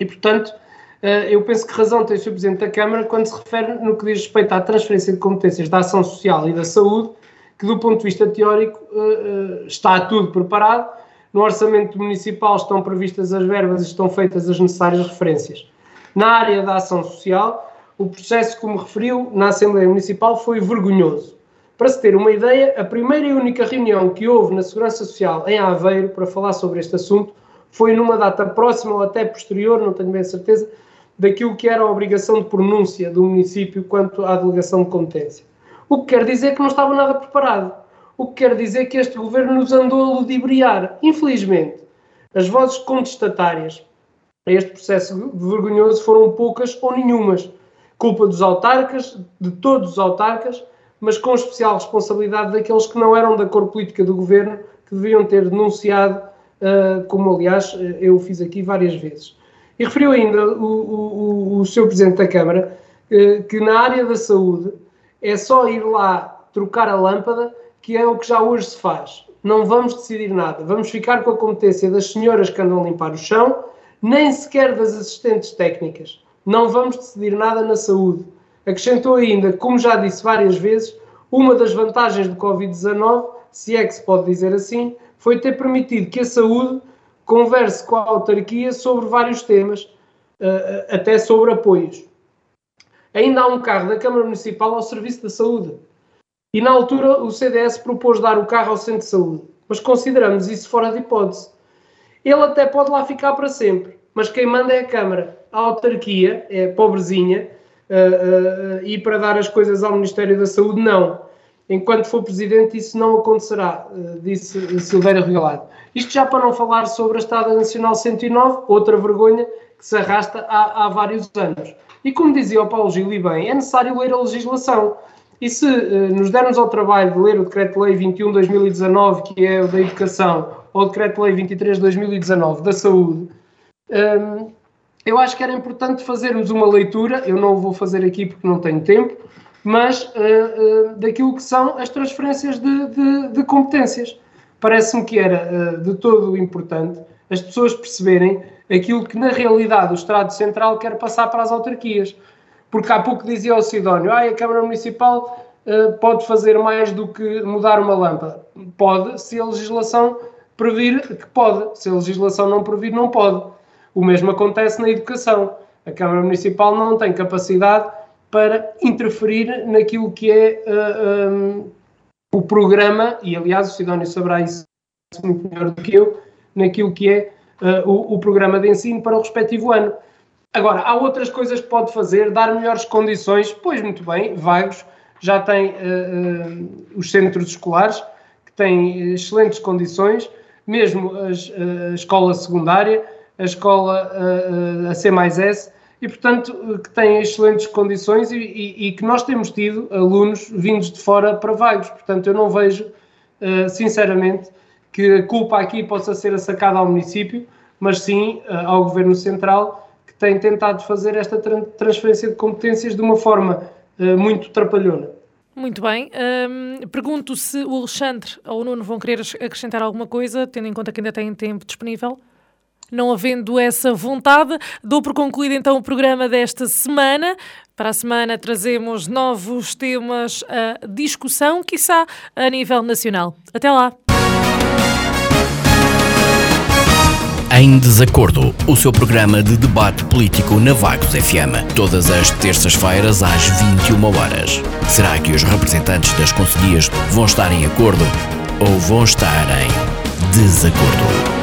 E, portanto, uh, eu penso que razão tem o Sr. Presidente da Câmara quando se refere no que diz respeito à transferência de competências da ação social e da saúde, que do ponto de vista teórico uh, está tudo preparado. No orçamento municipal estão previstas as verbas e estão feitas as necessárias referências. Na área da ação social, o processo, como referiu, na Assembleia Municipal foi vergonhoso. Para se ter uma ideia, a primeira e única reunião que houve na Segurança Social em Aveiro para falar sobre este assunto foi numa data próxima ou até posterior, não tenho bem certeza, daquilo que era a obrigação de pronúncia do município quanto à delegação de competência. O que quer dizer que não estava nada preparado. O que quer dizer que este governo nos andou a ludibriar. Infelizmente, as vozes contestatárias a este processo vergonhoso foram poucas ou nenhumas. Culpa dos autarcas, de todos os autarcas, mas com especial responsabilidade daqueles que não eram da cor política do governo, que deviam ter denunciado uh, como aliás eu fiz aqui várias vezes. E referiu ainda o, o, o seu Presidente da Câmara uh, que na área da saúde é só ir lá trocar a lâmpada, que é o que já hoje se faz. Não vamos decidir nada, vamos ficar com a competência das senhoras que andam a limpar o chão, nem sequer das assistentes técnicas. Não vamos decidir nada na saúde. Acrescentou ainda, como já disse várias vezes, uma das vantagens do Covid-19, se é que se pode dizer assim, foi ter permitido que a saúde converse com a autarquia sobre vários temas, eh, até sobre apoios. Ainda há um carro da Câmara Municipal ao serviço da saúde. E na altura o CDS propôs dar o carro ao centro de saúde, mas consideramos isso fora de hipótese. Ele até pode lá ficar para sempre, mas quem manda é a Câmara. A autarquia é pobrezinha uh, uh, e para dar as coisas ao Ministério da Saúde, não. Enquanto for Presidente, isso não acontecerá, uh, disse Silveira Regalado. Isto já para não falar sobre a Estrada Nacional 109, outra vergonha que se arrasta há, há vários anos. E como dizia o Paulo Gil e bem, é necessário ler a legislação. E se uh, nos dermos ao trabalho de ler o Decreto-Lei 21-2019, que é o da Educação, ou o Decreto-Lei 23-2019 da Saúde, um, ehm, eu acho que era importante fazermos uma leitura, eu não vou fazer aqui porque não tenho tempo, mas uh, uh, daquilo que são as transferências de, de, de competências. Parece-me que era de todo importante as pessoas perceberem aquilo que na realidade o Estado Central quer passar para as autarquias. Porque há pouco dizia o Sidónio, ah, a Câmara Municipal uh, pode fazer mais do que mudar uma lâmpada. Pode, se a legislação previr que pode. Se a legislação não previr, não pode. O mesmo acontece na educação. A Câmara Municipal não tem capacidade para interferir naquilo que é uh, eh, um, eh, o programa, e aliás o Sidónio saberá isso muito melhor do que eu, naquilo que é uh, o, o programa de ensino para o respectivo ano. Agora, há outras coisas que pode fazer, dar melhores condições, pois muito bem, Vagos já tem uh, os centros escolares que têm excelentes condições, mesmo as, a escola secundária, a escola a C mais S, e portanto que têm excelentes condições e, e, e, que nós temos tido alunos vindos de fora para Vagos. Portanto, eu não vejo, sinceramente, que a culpa aqui possa ser sacada ao município, mas sim ao Governo Central tem tentado fazer esta transferência de competências de uma forma uh, muito trapalhona. Muito bem. Um, pergunto se o Alexandre ou o Nuno vão querer acrescentar alguma coisa, tendo em conta que ainda têm tempo disponível. Não havendo essa vontade, dou por concluído então o programa desta semana. Para a semana trazemos novos temas à discussão, quiçá a nível nacional. Até lá! Em Desacordo, o seu programa de debate político na Vagos FM, todas as terças-feiras às 21 horas. Será que os representantes das conselhias vão estar em acordo ou vão estar em desacordo?